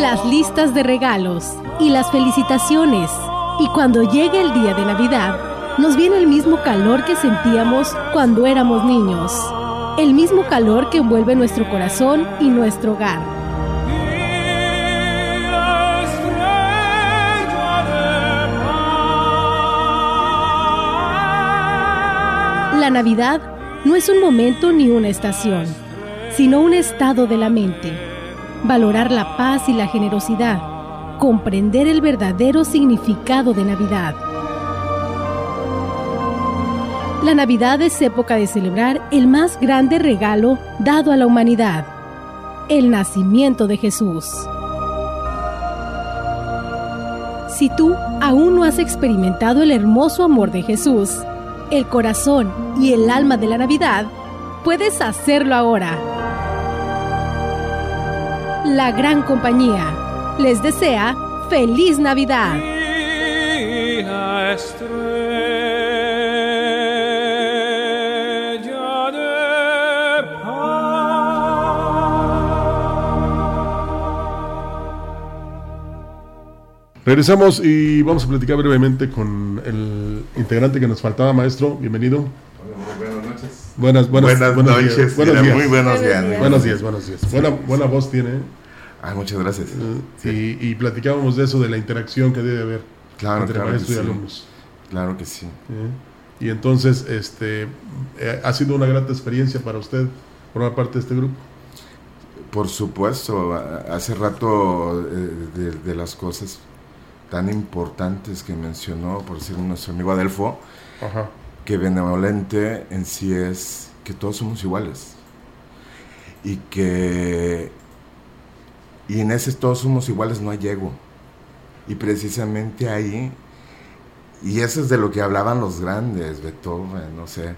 Speaker 13: Las listas de regalos y las felicitaciones y cuando llegue el día de Navidad, nos viene el mismo calor que sentíamos cuando éramos niños. El mismo calor que envuelve nuestro corazón y nuestro hogar. La Navidad no es un momento ni una estación, sino un estado de la mente. Valorar la paz y la generosidad comprender el verdadero significado de Navidad. La Navidad es época de celebrar el más grande regalo dado a la humanidad, el nacimiento de Jesús. Si tú aún no has experimentado el hermoso amor de Jesús, el corazón y el alma de la Navidad, puedes hacerlo ahora. La gran compañía les desea feliz Navidad.
Speaker 15: Regresamos y vamos a platicar brevemente con el integrante que nos faltaba, maestro. Bienvenido.
Speaker 16: Buenas noches.
Speaker 15: Buenas, buenas, buenos
Speaker 16: noches,
Speaker 15: días. Buenos días.
Speaker 16: muy buenos días,
Speaker 15: Buenos
Speaker 16: buenos
Speaker 15: días,
Speaker 16: días.
Speaker 15: buenos días. Buena, buena voz tiene.
Speaker 16: Ah, muchas gracias.
Speaker 15: Y, y platicábamos de eso, de la interacción que debe haber
Speaker 16: Claro,
Speaker 15: entre
Speaker 16: claro
Speaker 15: y
Speaker 16: sí.
Speaker 15: alumnos.
Speaker 16: Claro que sí.
Speaker 15: ¿eh? Y entonces, este, eh, ha sido una grata experiencia para usted formar parte de este grupo.
Speaker 16: Por supuesto, hace rato eh, de, de las cosas tan importantes que mencionó, por decir nuestro amigo Adelfo,
Speaker 15: Ajá.
Speaker 16: que benevolente en sí es que todos somos iguales. Y que y en ese todos somos iguales no hay ego. Y precisamente ahí, y eso es de lo que hablaban los grandes, Beethoven, no sé,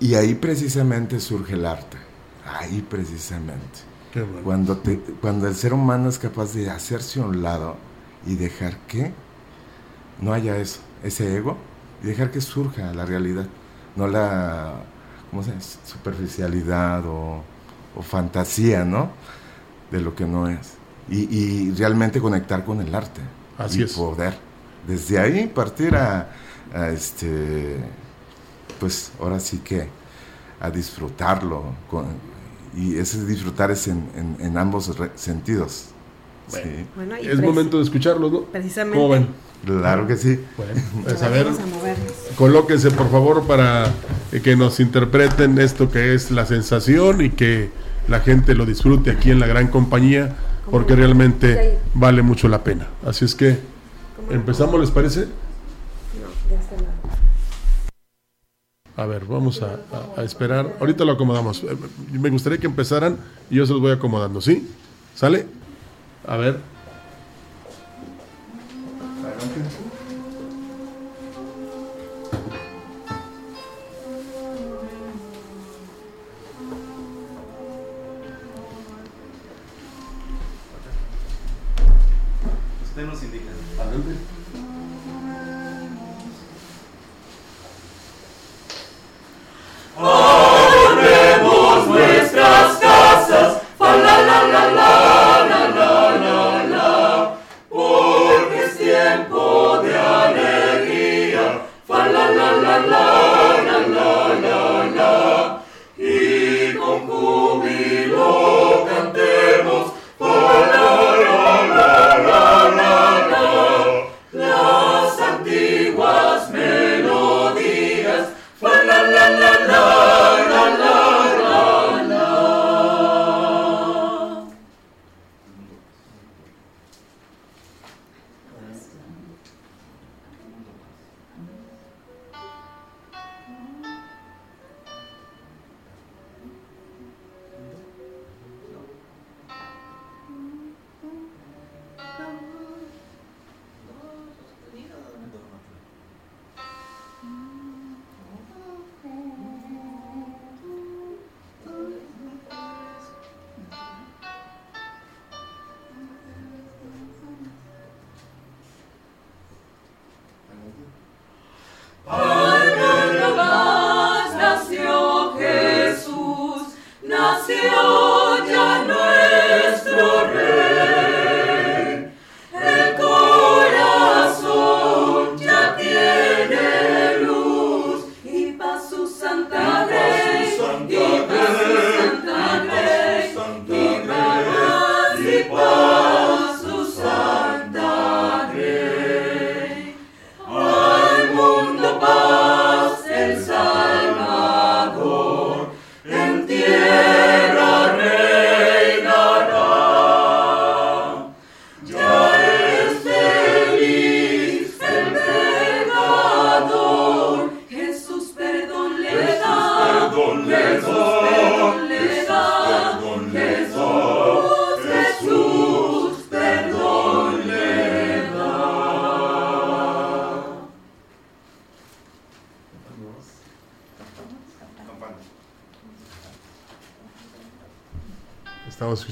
Speaker 16: y ahí precisamente surge el arte, ahí precisamente.
Speaker 15: Qué bueno.
Speaker 16: Cuando, te, cuando el ser humano es capaz de hacerse a un lado y dejar que no haya eso, ese ego, y dejar que surja la realidad, no la ¿cómo se dice? superficialidad o, o fantasía, ¿no? De lo que no es. Y, y realmente conectar con el arte.
Speaker 15: Así
Speaker 16: y
Speaker 15: es.
Speaker 16: poder. Desde ahí partir a, a este, pues ahora sí que a disfrutarlo. con- y ese disfrutar es en, en- en ambos re- sentidos. Sí.
Speaker 2: Bueno, y
Speaker 15: Es momento de escucharlo, ¿no?
Speaker 2: Precisamente.
Speaker 15: ¿Cómo ven?
Speaker 16: Claro que sí.
Speaker 15: Bueno, pues a ver,
Speaker 2: a
Speaker 15: colóquense por favor para que nos interpreten esto que es la sensación y que la gente lo disfrute aquí en la gran compañía, porque realmente vale mucho la pena. Así es que empezamos, ¿les parece? A ver, vamos a, a- a esperar. Ahorita lo acomodamos. Eh, Me gustaría que empezaran y yo se los voy acomodando, ¿sí? ¿Sale? A ver.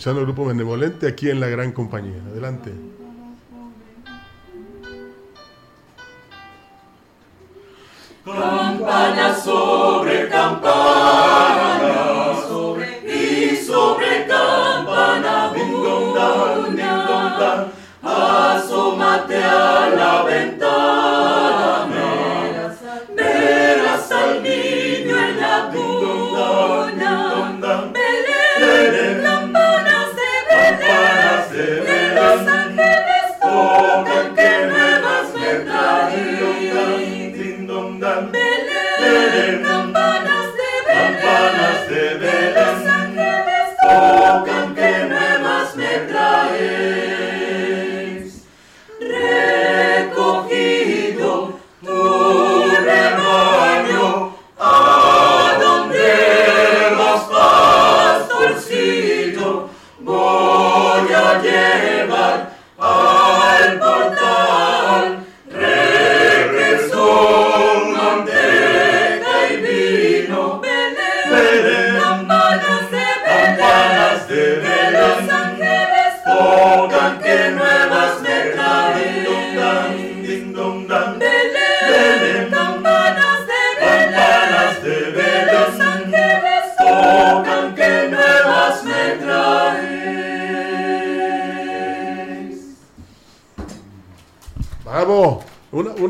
Speaker 15: Escuchando grupo Benevolente aquí en la gran compañía. Adelante.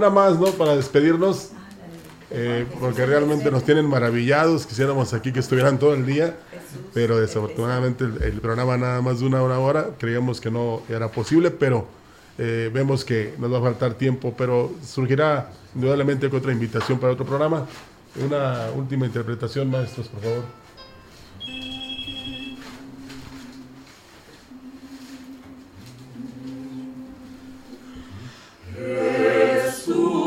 Speaker 3: Una más, ¿no? Para despedirnos. Eh, porque realmente nos tienen maravillados. Quisiéramos aquí que estuvieran todo el día, pero desafortunadamente el, el programa nada más de una hora hora. Creíamos que no era posible, pero eh, vemos que nos va a faltar tiempo. Pero surgirá indudablemente otra invitación para otro programa. Una última interpretación, maestros, por favor.
Speaker 15: Jesús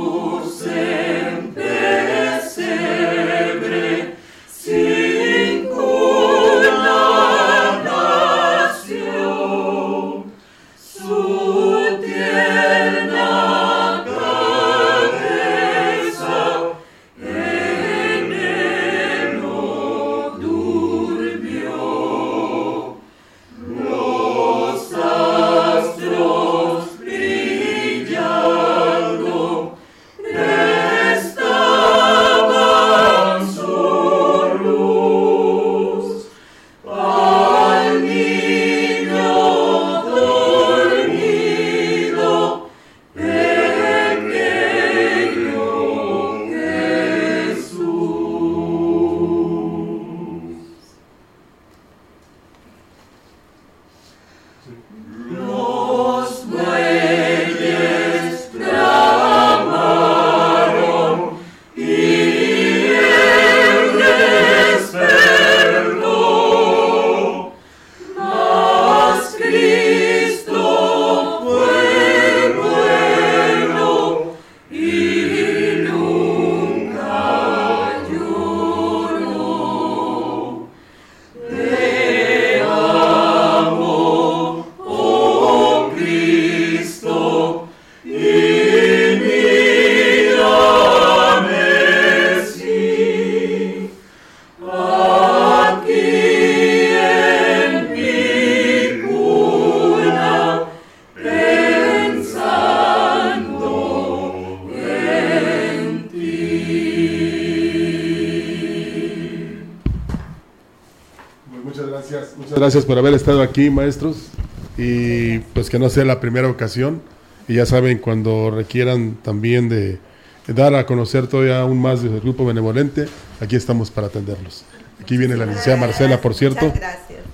Speaker 3: haber estado aquí, maestros. Y pues que no sea la primera ocasión. Y ya saben, cuando requieran también de dar a conocer todavía aún más del grupo benevolente, aquí estamos para atenderlos. Aquí viene la licenciada Marcela, por cierto,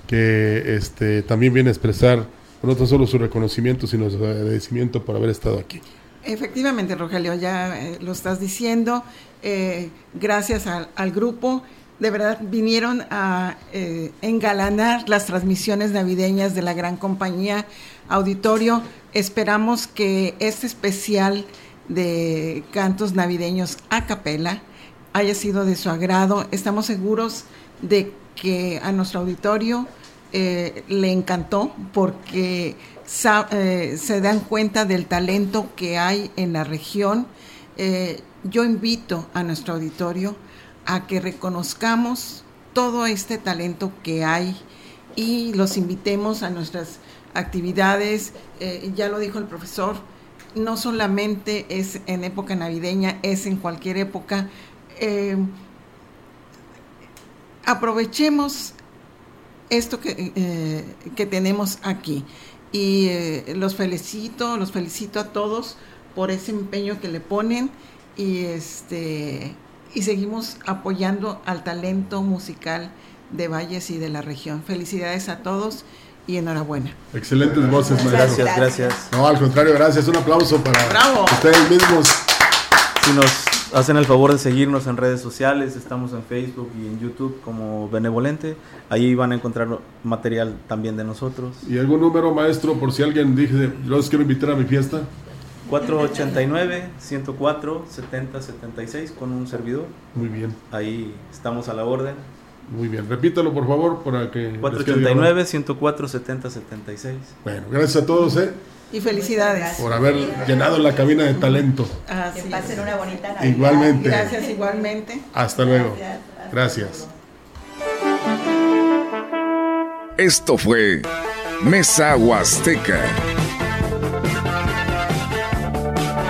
Speaker 3: que este, también viene a expresar no tan solo su reconocimiento, sino su agradecimiento por haber estado aquí.
Speaker 17: Efectivamente, Rogelio, ya eh, lo estás diciendo. eh, gracias al, al grupo, de verdad vinieron a eh, engalanar las transmisiones navideñas de la gran compañía Auditorio. Esperamos que este especial de cantos navideños a capela haya sido de su agrado. Estamos seguros de que a nuestro auditorio eh, le encantó porque eh, se dan cuenta del talento que hay en la región. Yo invito a nuestro auditorio a que reconozcamos todo este talento que hay y los invitemos a nuestras actividades. Eh, ya lo dijo el profesor, no solamente es en época navideña, es en cualquier época. Eh, aprovechemos esto que, eh, que tenemos aquí. Y los felicito, los felicito a todos por ese empeño que le ponen y este y seguimos apoyando al talento musical de Valles y de la región. Felicidades a todos y enhorabuena.
Speaker 3: Excelentes voces, maestro.
Speaker 4: Gracias, gracias.
Speaker 3: No, al contrario, gracias. Un aplauso para
Speaker 17: Bravo.
Speaker 3: ustedes mismos.
Speaker 4: Si nos hacen el favor de seguirnos en redes sociales, estamos en Facebook y en YouTube como Benevolente. Ahí van a encontrar material también de nosotros.
Speaker 3: ¿Y algún número, maestro, por si alguien dice, yo los quiero invitar a mi fiesta?
Speaker 4: 489-104-7076 con un servidor.
Speaker 3: Muy bien.
Speaker 4: Ahí estamos a la orden.
Speaker 3: Muy bien. Repítalo, por favor, para que... les quede grabado.
Speaker 4: 489-104-7076.
Speaker 3: Bueno, gracias a todos, ¿eh?
Speaker 17: Y felicidades.
Speaker 3: Por haber llenado la cabina de talento.
Speaker 17: Así
Speaker 8: Que pasen
Speaker 17: es.
Speaker 8: una bonita Navidad.
Speaker 3: Igualmente.
Speaker 17: Gracias igualmente.
Speaker 3: Hasta luego.
Speaker 8: Gracias.
Speaker 3: Gracias.
Speaker 1: Esto fue Mesa Huasteca.